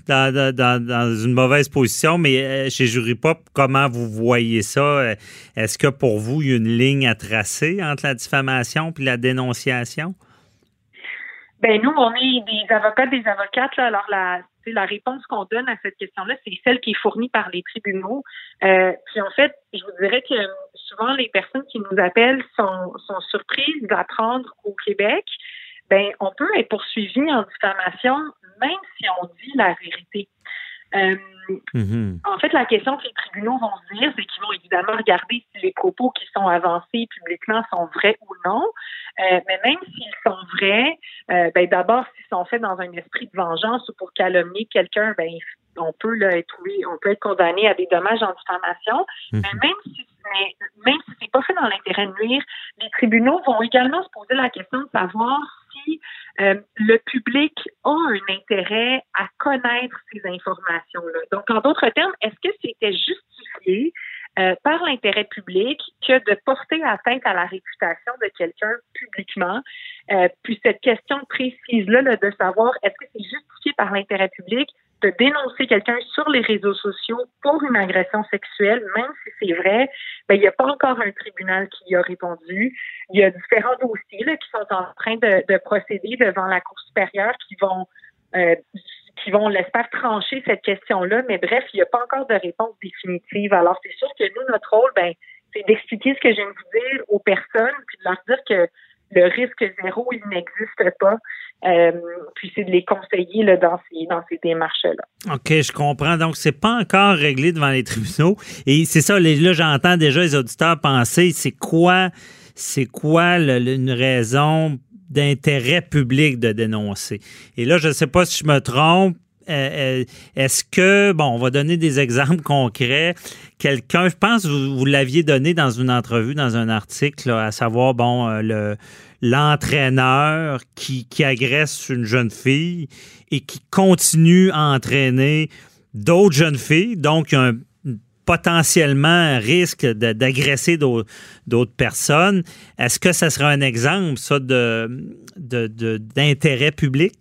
Speaker 3: dans, dans, une mauvaise position, mais euh, chez Jury Pop, comment vous voyez ça? Euh, est-ce que pour vous, il y a une ligne à tracer entre la diffamation et la dénonciation?
Speaker 6: Ben nous, on est des avocats, des avocates. alors la, la réponse qu'on donne à cette question-là, c'est celle qui est fournie par les tribunaux. puis en fait, je vous dirais que souvent les personnes qui nous appellent sont, sont surprises d'apprendre au Québec ben on peut être poursuivi en diffamation même si on dit la vérité. Euh,
Speaker 3: Mhm.
Speaker 6: en fait, la question que les tribunaux vont se dire, c'est qu'ils vont évidemment regarder si les propos qui sont avancés publiquement sont vrais ou non. Euh, mais même s'ils sont vrais, euh, ben d'abord, s'ils sont faits dans un esprit de vengeance ou pour calomnier quelqu'un, ben on peut là, être oui, on peut être condamné à des dommages en diffamation.
Speaker 3: Mhm.
Speaker 6: Mais même si mais même si c'est pas fait dans l'intérêt de nuire, les tribunaux vont également se poser la question de savoir si euh, le public a un intérêt à connaître ces informations-là. Donc, en d'autres termes, est-ce que c'était justifié euh, par l'intérêt public que de porter atteinte à la réputation de quelqu'un publiquement? Euh, puis cette question précise-là là, de savoir est-ce que c'est justifié par l'intérêt public de dénoncer quelqu'un sur les réseaux sociaux pour une agression sexuelle, même si c'est vrai, ben, il n'y a pas encore un tribunal qui y a répondu. Il y a différents dossiers là, qui sont en train de, de procéder devant la Cour supérieure qui vont euh, qui vont, l'espère, trancher cette question-là. Mais bref, il n'y a pas encore de réponse définitive. Alors, c'est sûr que nous, notre rôle, ben, c'est d'expliquer ce que je viens de vous dire aux personnes, puis de leur dire que le risque zéro, il n'existe pas. Euh, puis c'est de les conseiller là, dans ces, dans ces démarches-là.
Speaker 3: OK, je comprends. Donc, c'est pas encore réglé devant les tribunaux. Et c'est ça, là, j'entends déjà les auditeurs penser, c'est quoi, c'est quoi une raison d'intérêt public de dénoncer? Et là, je ne sais pas si je me trompe. Euh, euh, Est-ce que, bon, on va donner des exemples concrets. Quelqu'un, je pense vous, vous l'aviez donné dans une entrevue, dans un article, à savoir, bon, euh, le l'entraîneur qui, agresse une jeune fille et qui continue à entraîner d'autres jeunes filles. Donc, potentiellement un risque d'agresser d'au- d'autres personnes. Est-ce que ça serait un exemple, ça, d'intérêt public?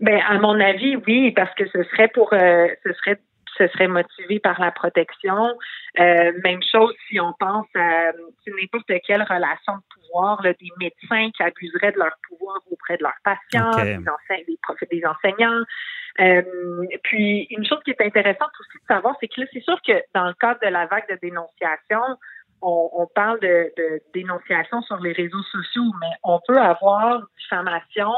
Speaker 6: Ben, à mon avis, oui, parce que ce serait pour, euh, ce serait, ce serait motivé par la protection. Euh, même chose si on pense à n'importe quelle relation de pouvoir, là, des médecins qui abuseraient de leur pouvoir auprès de leurs patients, des, ense- des, des enseignants. Euh, puis une chose qui est intéressante aussi de savoir, c'est que là, c'est sûr que dans le cadre de la vague de dénonciation, on, on parle de, de dénonciation sur les réseaux sociaux, mais on peut avoir diffamation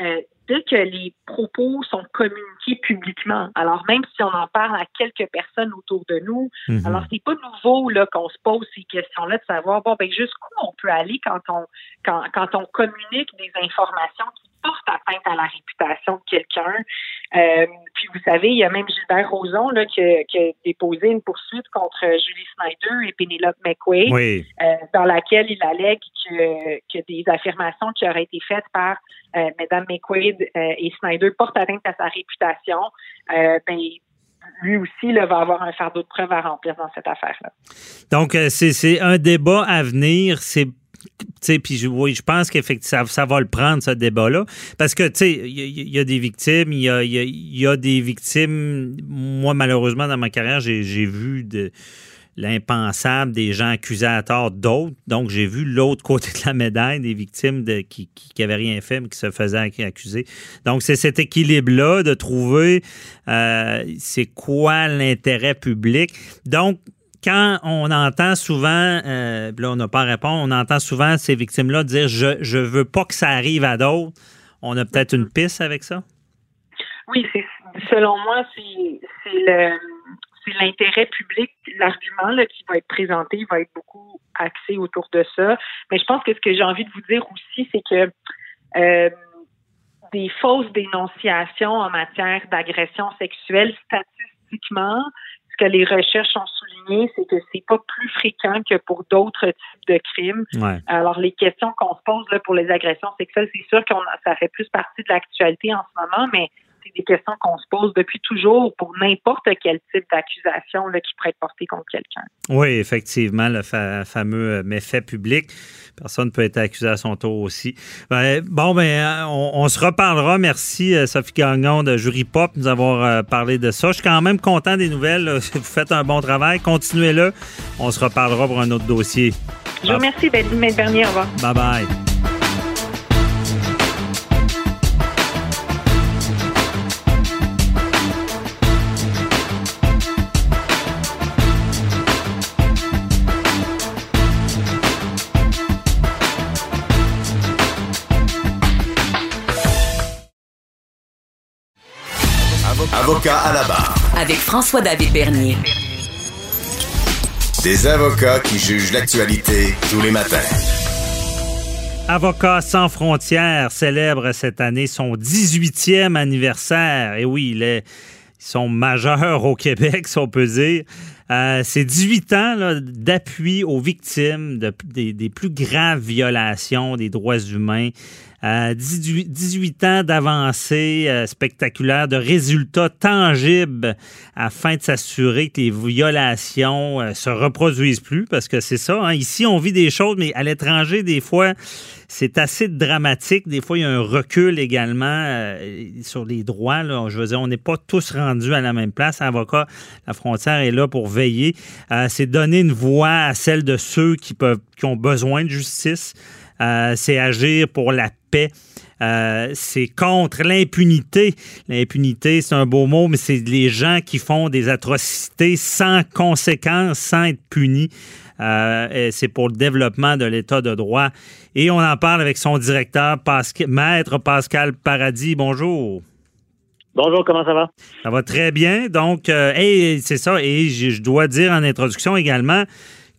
Speaker 6: euh, dès que les propos sont communiqués publiquement. Alors même si on en parle à quelques personnes autour de nous,
Speaker 3: Mhm.
Speaker 6: alors c'est pas nouveau là qu'on se pose ces questions-là de savoir bon ben jusqu'où on peut aller quand on quand, quand on communique des informations qui portent atteinte à la réputation de quelqu'un. Euh, puis vous savez, il y a même Gilbert Rozon là, qui, a- qui a déposé une poursuite contre Julie Snyder et Penelope McQuaid
Speaker 3: Oui.
Speaker 6: euh, dans laquelle il allègue que, que des affirmations qui auraient été faites par euh, Mme McQuaid euh, et Snyder portent atteinte à sa réputation. Ben, lui aussi là, va avoir un fardeau de preuves à remplir dans cette affaire-là.
Speaker 3: Donc, c'est un débat à venir. C'est puis je- oui, je pense qu'effectivement, ça, va le prendre, ce débat-là. Parce que, tu sais, il y, a- des victimes, il y a, des victimes. Moi, malheureusement, dans ma carrière, j'ai vu de l'impensable des gens accusés à tort d'autres. Donc, j'ai vu l'autre côté de la médaille, des victimes qui, qui, qui avaient rien fait, mais qui se faisaient ac- accuser. Donc, c'est cet équilibre-là de trouver euh, c'est quoi l'intérêt public. Donc, quand on entend souvent, euh, là, on n'a pas à répondre, on entend souvent ces victimes-là dire je, je veux pas que ça arrive à d'autres. On a peut-être une piste avec ça?
Speaker 6: Oui, selon moi, c'est le c'est l'intérêt public, l'argument qui va être présenté va être beaucoup axé autour de ça. Mais je pense que ce que j'ai envie de vous dire aussi, c'est que euh, des fausses dénonciations en matière d'agression sexuelle, statistiquement, ce que les recherches ont souligné, c'est que c'est pas plus fréquent que pour d'autres types de crimes.
Speaker 3: Ouais.
Speaker 6: Alors, les questions qu'on se pose là, pour les agressions sexuelles, c'est sûr que ça fait plus partie de l'actualité en ce moment, mais c'est des questions qu'on se pose depuis toujours pour n'importe quel type d'accusation qui pourrait être portée contre quelqu'un.
Speaker 3: Oui, effectivement, le fa- fameux euh, méfait public. Personne ne peut être accusé à son tour aussi. Ben, bon, ben, on, on se reparlera. Merci, euh, Sophie Gagnon de Jury Pop, de nous avoir euh, parlé de ça. Je suis quand même content des nouvelles. Vous faites un bon travail. Continuez-le. On se reparlera pour un autre dossier.
Speaker 6: Je vous remercie, Bernier. Au revoir.
Speaker 3: Bye bye.
Speaker 2: Avocat à la barre.
Speaker 1: Avec François-David Bernier.
Speaker 2: Des avocats qui jugent l'actualité tous les matins.
Speaker 3: Avocats sans frontières célèbre cette année son 18e anniversaire. Et oui, ils sont majeurs au Québec, si on peut dire. Euh, c'est 18 ans d'appui aux victimes des, plus graves violations des droits humains. 18, ans d'avancées euh, spectaculaires, de résultats tangibles afin de s'assurer que les violations euh, se reproduisent plus, parce que c'est ça. Hein. Ici, on vit des choses, mais à l'étranger, des fois, c'est assez dramatique. Des fois, il y a un recul également euh, sur les droits. Je veux dire, on n'est pas tous rendus à la même place. Avocat, la frontière est là pour veiller. c'est donner une voix à celle de ceux qui peuvent, qui ont besoin de justice. Euh, c'est agir pour la paix. Euh, c'est contre l'impunité. L'impunité, c'est un beau mot, mais c'est les gens qui font des atrocités sans conséquences, sans être punis. Euh, c'est pour le développement de l'État de droit. Et on en parle avec son directeur, Maître Pascal Paradis. Bonjour.
Speaker 7: Bonjour, comment ça va?
Speaker 3: Ça va très bien. Donc, c'est ça. Et je dois dire en introduction également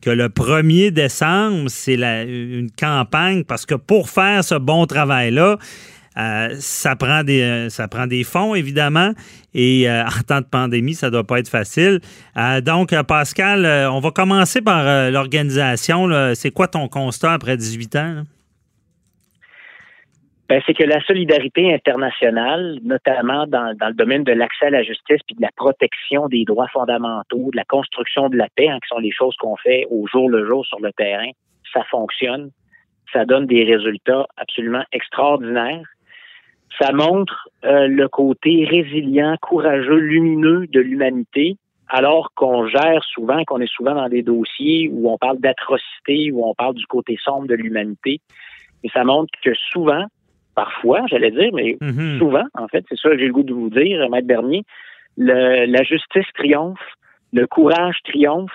Speaker 3: que le 1er décembre, c'est une campagne parce que pour faire ce bon travail-là, euh, ça, prend des, euh, ça prend des fonds, évidemment, et euh, en temps de pandémie, ça ne doit pas être facile. donc, Pascal, on va commencer par l'organisation. C'est quoi ton constat après 18 ans?
Speaker 7: Ben, c'est que la solidarité internationale, notamment dans, dans le domaine de l'accès à la justice puis de la protection des droits fondamentaux, de la construction de la paix, hein, qui sont les choses qu'on fait au jour le jour sur le terrain, ça fonctionne. Ça donne des résultats absolument extraordinaires. Ça montre euh, le côté résilient, courageux, lumineux de l'humanité, alors qu'on gère souvent, qu'on est souvent dans des dossiers où on parle d'atrocité, où on parle du côté sombre de l'humanité. Et ça montre que souvent, parfois, j'allais dire, mais mhm. souvent, en fait, c'est ça que j'ai le goût de vous dire, Maître Bernier, la justice triomphe, le courage triomphe,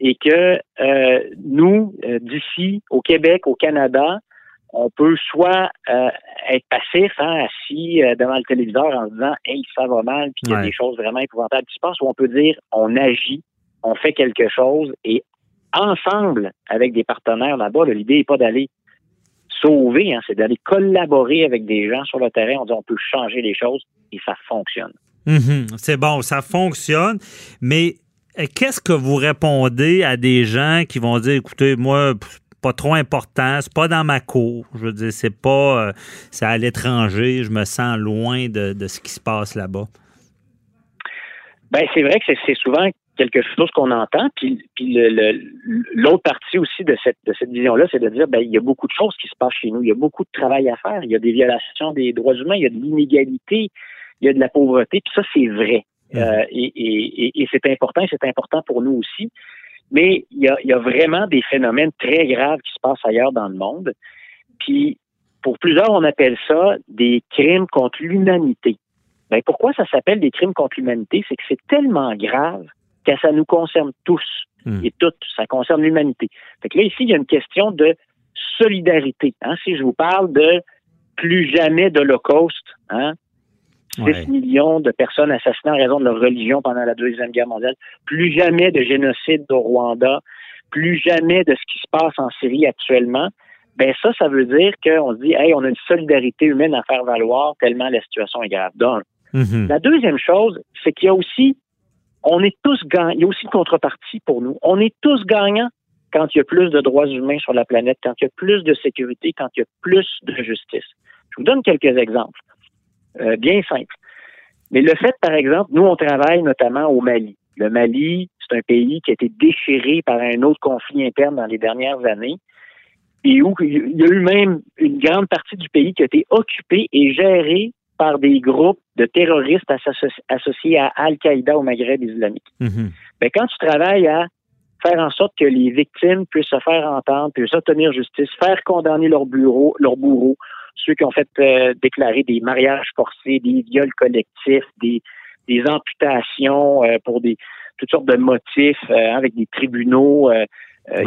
Speaker 7: et que euh, nous, euh, d'ici, au Québec, au Canada, on peut soit euh, être passif, hein, assis devant le téléviseur en se disant Hey, ça va mal, puis il y a des choses vraiment épouvantables qui se passent, ou on peut dire on agit, on fait quelque chose, et ensemble, avec des partenaires là-bas, l'idée n'est pas d'aller sauver, hein, c'est d'aller collaborer avec des gens sur le terrain. On dit on peut changer les choses et ça fonctionne.
Speaker 3: Mhm. c'est bon, ça fonctionne, mais euh, qu'est-ce que vous répondez à des gens qui vont dire, écoutez, moi, pas trop important, c'est pas dans ma cour. Je veux dire, c'est pas, euh, c'est à l'étranger, je me sens loin de, de ce qui se passe là-bas.
Speaker 7: Ben, c'est vrai que c'est souvent quelque chose qu'on entend. Puis, puis l'autre partie aussi de cette, de cette vision-là, c'est de dire, ben, il y a beaucoup de choses qui se passent chez nous. Il y a beaucoup de travail à faire. Il y a des violations des droits humains. Il y a de l'inégalité. Il y a de la pauvreté. Puis ça, c'est vrai. Euh, et, et, et c'est important. C'est important pour nous aussi. Mais il y, a, il y a vraiment des phénomènes très graves qui se passent ailleurs dans le monde. Puis, pour plusieurs, on appelle ça des crimes contre l'humanité. Ben, pourquoi ça s'appelle des crimes contre l'humanité? C'est que c'est tellement grave que ça nous concerne tous hmm. et toutes. Ça concerne l'humanité. Fait que là, ici, il y a une question de solidarité. Hein? Si je vous parle de plus jamais d'Holocauste, hein? 6 millions de personnes assassinées en raison de leur religion pendant la Deuxième Guerre mondiale, plus jamais de génocide au Rwanda, plus jamais de ce qui se passe en Syrie actuellement, ben ça, ça veut dire qu'on se dit, hey, on a une solidarité humaine à faire valoir tellement la situation est grave. Donc, mm-hmm. la deuxième chose, c'est qu'il y a aussi on est tous gagnants. Il y a aussi une contrepartie pour nous. On est tous gagnants quand il y a plus de droits humains sur la planète, quand il y a plus de sécurité, quand il y a plus de justice. Je vous donne quelques exemples, euh, bien simples. Mais le fait, par exemple, nous, on travaille notamment au Mali. Le Mali, c'est un pays qui a été déchiré par un autre conflit interne dans les dernières années et où il y a eu même une grande partie du pays qui a été occupée et gérée par des groupes de terroristes associés à Al-Qaïda au Maghreb islamique. Mhm. Ben, quand tu travailles à faire en sorte que les victimes puissent se faire entendre, puissent obtenir justice, faire condamner leurs bureaux, leurs bourreaux, ceux qui ont fait euh, déclarer des mariages forcés, des viols collectifs, des, des amputations euh, pour des toutes sortes de motifs euh, avec des tribunaux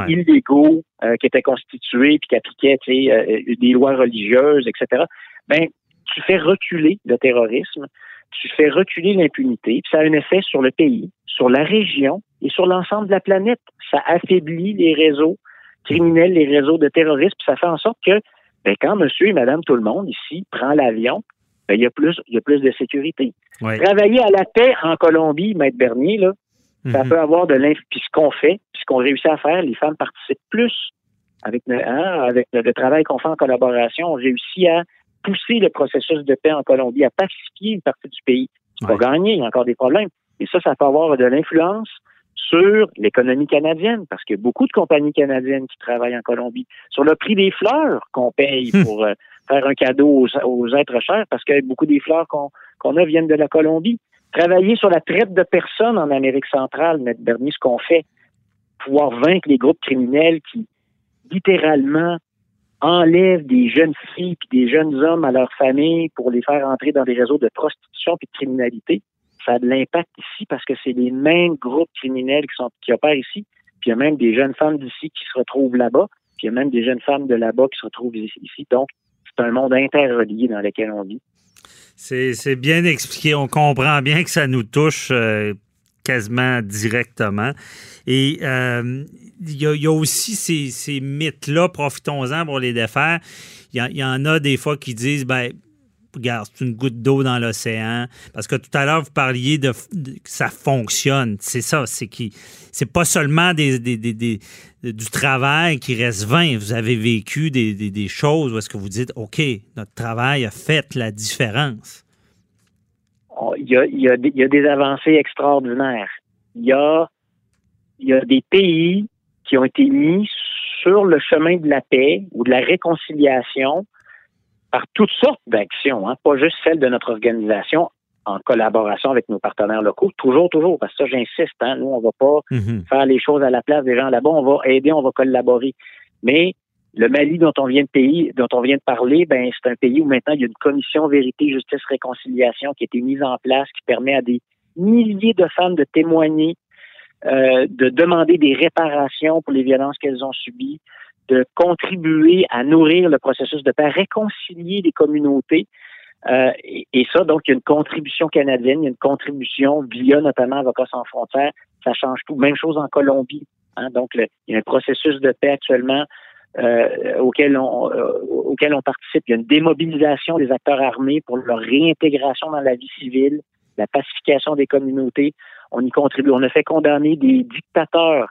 Speaker 7: illégaux qui étaient constitués puis qui appliquaient des lois religieuses, etc. Ben tu fais reculer le terrorisme, tu fais reculer l'impunité, puis ça a un effet sur le pays, sur la région et sur l'ensemble de la planète. Ça affaiblit les réseaux criminels, les réseaux de terroristes, puis ça fait en sorte que ben, quand monsieur et madame tout le monde ici prend l'avion, ben, il y a plus il y a plus de sécurité. Travailler à la paix en Colombie, Maître Bernier, là, ça mhm. peut avoir de l'influence. Puis ce qu'on fait, puis ce qu'on réussit à faire, les femmes participent plus avec, hein, avec le, travail qu'on fait en collaboration. On réussit à pousser le processus de paix en Colombie, à pacifier une partie du pays. C'est pas gagné, il y a encore des problèmes. Et ça, ça peut avoir de l'influence sur l'économie canadienne, parce qu'il y a beaucoup de compagnies canadiennes qui travaillent en Colombie, sur le prix des fleurs qu'on paye hmm. pour euh, faire un cadeau aux, êtres chers, parce que beaucoup des fleurs qu'on a viennent de la Colombie. Travailler sur la traite de personnes en Amérique centrale, M. Bernier, ce qu'on fait, pouvoir vaincre les groupes criminels qui, littéralement, enlèvent des jeunes filles et des jeunes hommes à leur famille pour les faire entrer dans des réseaux de prostitution et de criminalité ça a de l'impact ici parce que c'est les mêmes groupes criminels qui sont qui opèrent ici. Puis il y a même des jeunes femmes d'ici qui se retrouvent là-bas. Puis il y a même des jeunes femmes de là-bas qui se retrouvent ici. Donc, c'est un monde interrelié dans lequel on vit.
Speaker 3: C'est bien expliqué. On comprend bien que ça nous touche euh, quasiment directement. Et euh, il y, a aussi ces, ces mythes-là, profitons-en pour les défaire. Il y, en a des fois qui disent, ben regarde, c'est une goutte d'eau dans l'océan. Parce que tout à l'heure, vous parliez de, ça fonctionne. C'est ça, c'est qui c'est pas seulement des, du travail qui reste vain. Vous avez vécu des, choses où est-ce que vous dites, OK, notre travail a fait la différence.
Speaker 7: Il y a, il y a, il y a des avancées extraordinaires. Il y a, il y a des pays qui ont été mis sur le chemin de la paix ou de la réconciliation par toutes sortes d'actions, hein, pas juste celles de notre organisation en collaboration avec nos partenaires locaux, toujours, toujours, parce que ça, j'insiste, hein, nous, on va pas mhm. faire les choses à la place des gens là-bas, on va aider, on va collaborer. Mais le Mali dont on vient de parler, ben c'est un pays où maintenant il y a une commission vérité, justice, réconciliation qui a été mise en place, qui permet à des milliers de femmes de témoigner, euh, de demander des réparations pour les violences qu'elles ont subies, de contribuer à nourrir le processus de paix, réconcilier les communautés. Euh, et, ça, donc, il y a une contribution canadienne, il y a une contribution via notamment Avocats sans frontières. Ça change tout. Même chose en Colombie. Hein. donc, il y a un processus de paix actuellement euh, auquel, on, euh, auquel on participe. Il y a une démobilisation des acteurs armés pour leur réintégration dans la vie civile, la pacification des communautés. On y contribue. On a fait condamner des dictateurs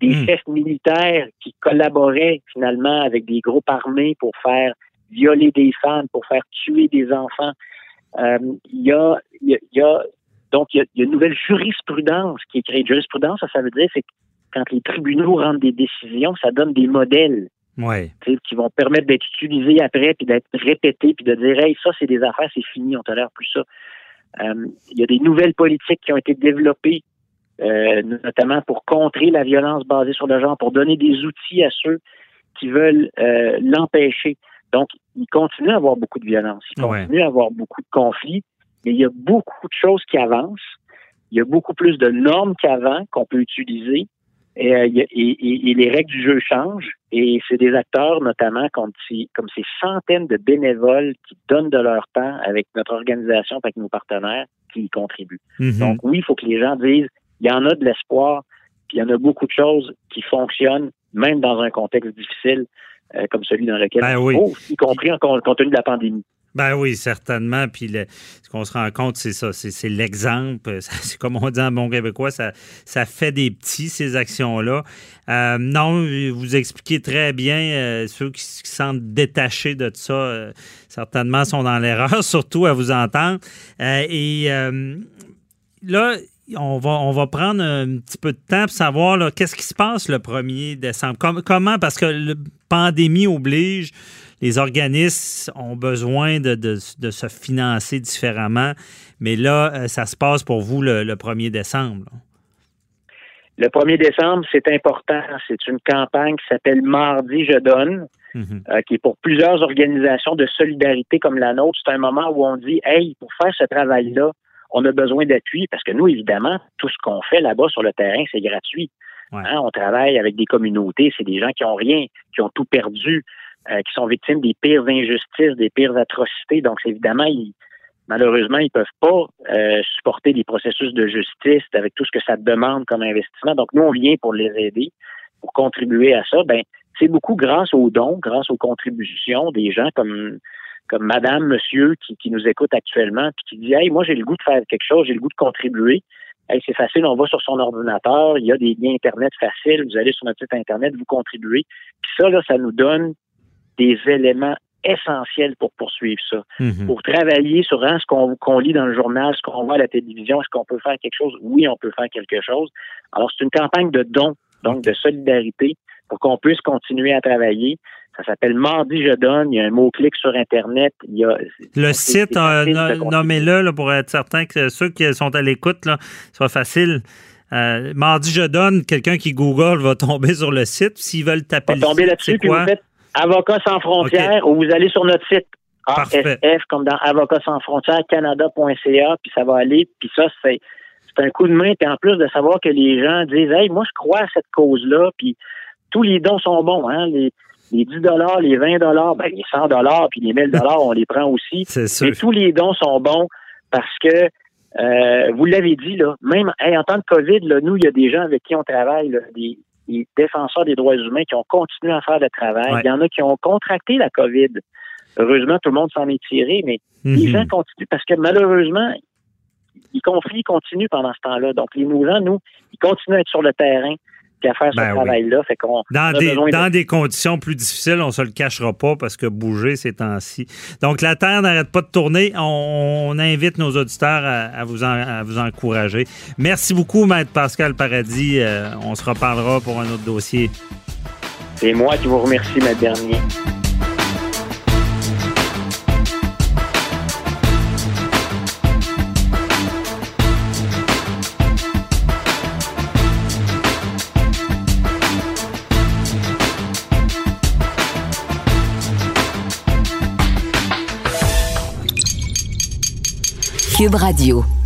Speaker 7: des hmm. chefs militaires qui collaboraient finalement avec des groupes armés pour faire violer des femmes, pour faire tuer des enfants. Euh, il y, a, y, a, donc il y a, une nouvelle jurisprudence qui est créée. Jurisprudence, ça, ça veut dire c'est que quand les tribunaux rendent des décisions, ça donne des modèles
Speaker 3: ouais.
Speaker 7: qui vont permettre d'être utilisés après, puis d'être répétés, puis de dire hey, ça c'est des affaires, c'est fini, on tolère plus ça. Euh, il y a des nouvelles politiques qui ont été développées euh, notamment pour contrer la violence basée sur le genre, pour donner des outils à ceux qui veulent euh, l'empêcher. Donc, il continue à avoir beaucoup de violence, il continue à avoir beaucoup de conflits, mais il y a beaucoup de choses qui avancent. Il y a beaucoup plus de normes qu'avant qu'on peut utiliser. Et, euh, et, et, les règles du jeu changent. Et c'est des acteurs, notamment comme ces, comme ces centaines de bénévoles qui donnent de leur temps avec notre organisation, avec nos partenaires, qui y contribuent. Mm-hmm. Donc oui, il faut que les gens disent il y en a de l'espoir, puis il y en a beaucoup de choses qui fonctionnent, même dans un contexte difficile euh, comme celui dans lequel
Speaker 3: ben
Speaker 7: on
Speaker 3: oui.
Speaker 7: y compris en, compte tenu de la pandémie.
Speaker 3: Ben oui, certainement. Puis ce qu'on se rend compte, c'est ça, c'est l'exemple. C'est comme on dit en bon québécois, ça, ça fait des petits, ces actions-là. Euh, non, vous expliquez très bien, euh, ceux qui se sentent détachés de ça, certainement sont dans l'erreur, surtout à vous entendre. et là, on va, on va prendre un petit peu de temps pour savoir qu'est-ce qui se passe le 1er décembre? comment, parce que la pandémie oblige, les organismes ont besoin de, se financer différemment. Mais là, euh, ça se passe pour vous le, 1er décembre.
Speaker 7: Le 1er décembre, c'est important. C'est une campagne qui s'appelle Mardi, je donne, mhm. euh, qui est pour plusieurs organisations de solidarité comme la nôtre. C'est un moment où on dit, hey, pour faire ce travail-là, on a besoin d'appui parce que nous, évidemment, tout ce qu'on fait là-bas sur le terrain, c'est gratuit. Hein, on travaille avec des communautés, c'est des gens qui ont rien, qui ont tout perdu, euh, qui sont victimes des pires injustices, des pires atrocités. Donc, évidemment, il, malheureusement, ils peuvent pas euh, supporter les processus de justice avec tout ce que ça demande comme investissement. Donc, nous, on vient pour les aider, pour contribuer à ça. Ben, c'est beaucoup grâce aux dons, grâce aux contributions des gens comme comme Madame, Monsieur qui, qui nous écoute actuellement, puis qui dit Hey, moi j'ai le goût de faire quelque chose, j'ai le goût de contribuer. Hey, c'est facile, on va sur son ordinateur, il y a des liens Internet faciles, vous allez sur notre site Internet, vous contribuez. Puis ça, là, ça nous donne des éléments essentiels pour poursuivre ça.
Speaker 3: Mhm.
Speaker 7: Pour travailler sur hein, ce qu'on lit dans le journal, ce qu'on voit à la télévision, est-ce qu'on peut faire quelque chose? Oui, on peut faire quelque chose. Alors, c'est une campagne de dons, donc de solidarité, pour qu'on puisse continuer à travailler. Ça s'appelle Mardi Je donne. Il y a un mot-clic sur Internet. Il y a,
Speaker 3: Le site, euh, nommez-le là, pour être certain que ceux qui sont à l'écoute, là, soit facile. Euh, mardi, je donne, quelqu'un qui Google va tomber sur le site. S'ils veulent taper
Speaker 7: va
Speaker 3: le
Speaker 7: tomber
Speaker 3: site,
Speaker 7: là-dessus, vous
Speaker 3: quoi?
Speaker 7: faites Avocats sans frontières, ou vous allez sur notre site. ASF, comme dans Avocats sans frontières, canada.ca, puis ça va aller, puis ça, c'est c'est un coup de main, puis en plus de savoir que les gens disent, hey, moi, je crois à cette cause-là, puis tous les dons sont bons, hein, les, les 10 dollars, les 20 dollars, ben, les 100 dollars, puis les 1000 dollars, on les prend aussi.
Speaker 3: C'est sûr.
Speaker 7: Mais tous les dons sont bons parce que euh, vous l'avez dit, là, même hey, en temps de COVID, là, nous, il y a des gens avec qui on travaille, là, des, des défenseurs des droits humains qui ont continué à faire le travail.
Speaker 3: Ouais.
Speaker 7: Il y en a qui ont contracté la COVID. Heureusement, tout le monde s'en est tiré, mais les
Speaker 3: Mhm.
Speaker 7: gens continuent parce que malheureusement, les conflits continuent pendant ce temps-là. Donc, les nous gens, nous, ils continuent à être sur le terrain à faire ce
Speaker 3: Ben oui.
Speaker 7: travail-là. Fait qu'on
Speaker 3: Dans, des,
Speaker 7: de-
Speaker 3: dans des conditions plus difficiles, on se le cachera pas parce que bouger ces temps-ci. Donc, la Terre n'arrête pas de tourner. On, on invite nos auditeurs à, à vous en- à vous encourager. Merci beaucoup, Maître Pascal Paradis. Euh, on se reparlera pour un autre dossier.
Speaker 7: C'est moi qui vous remercie, ma dernier.
Speaker 1: Cube Radio.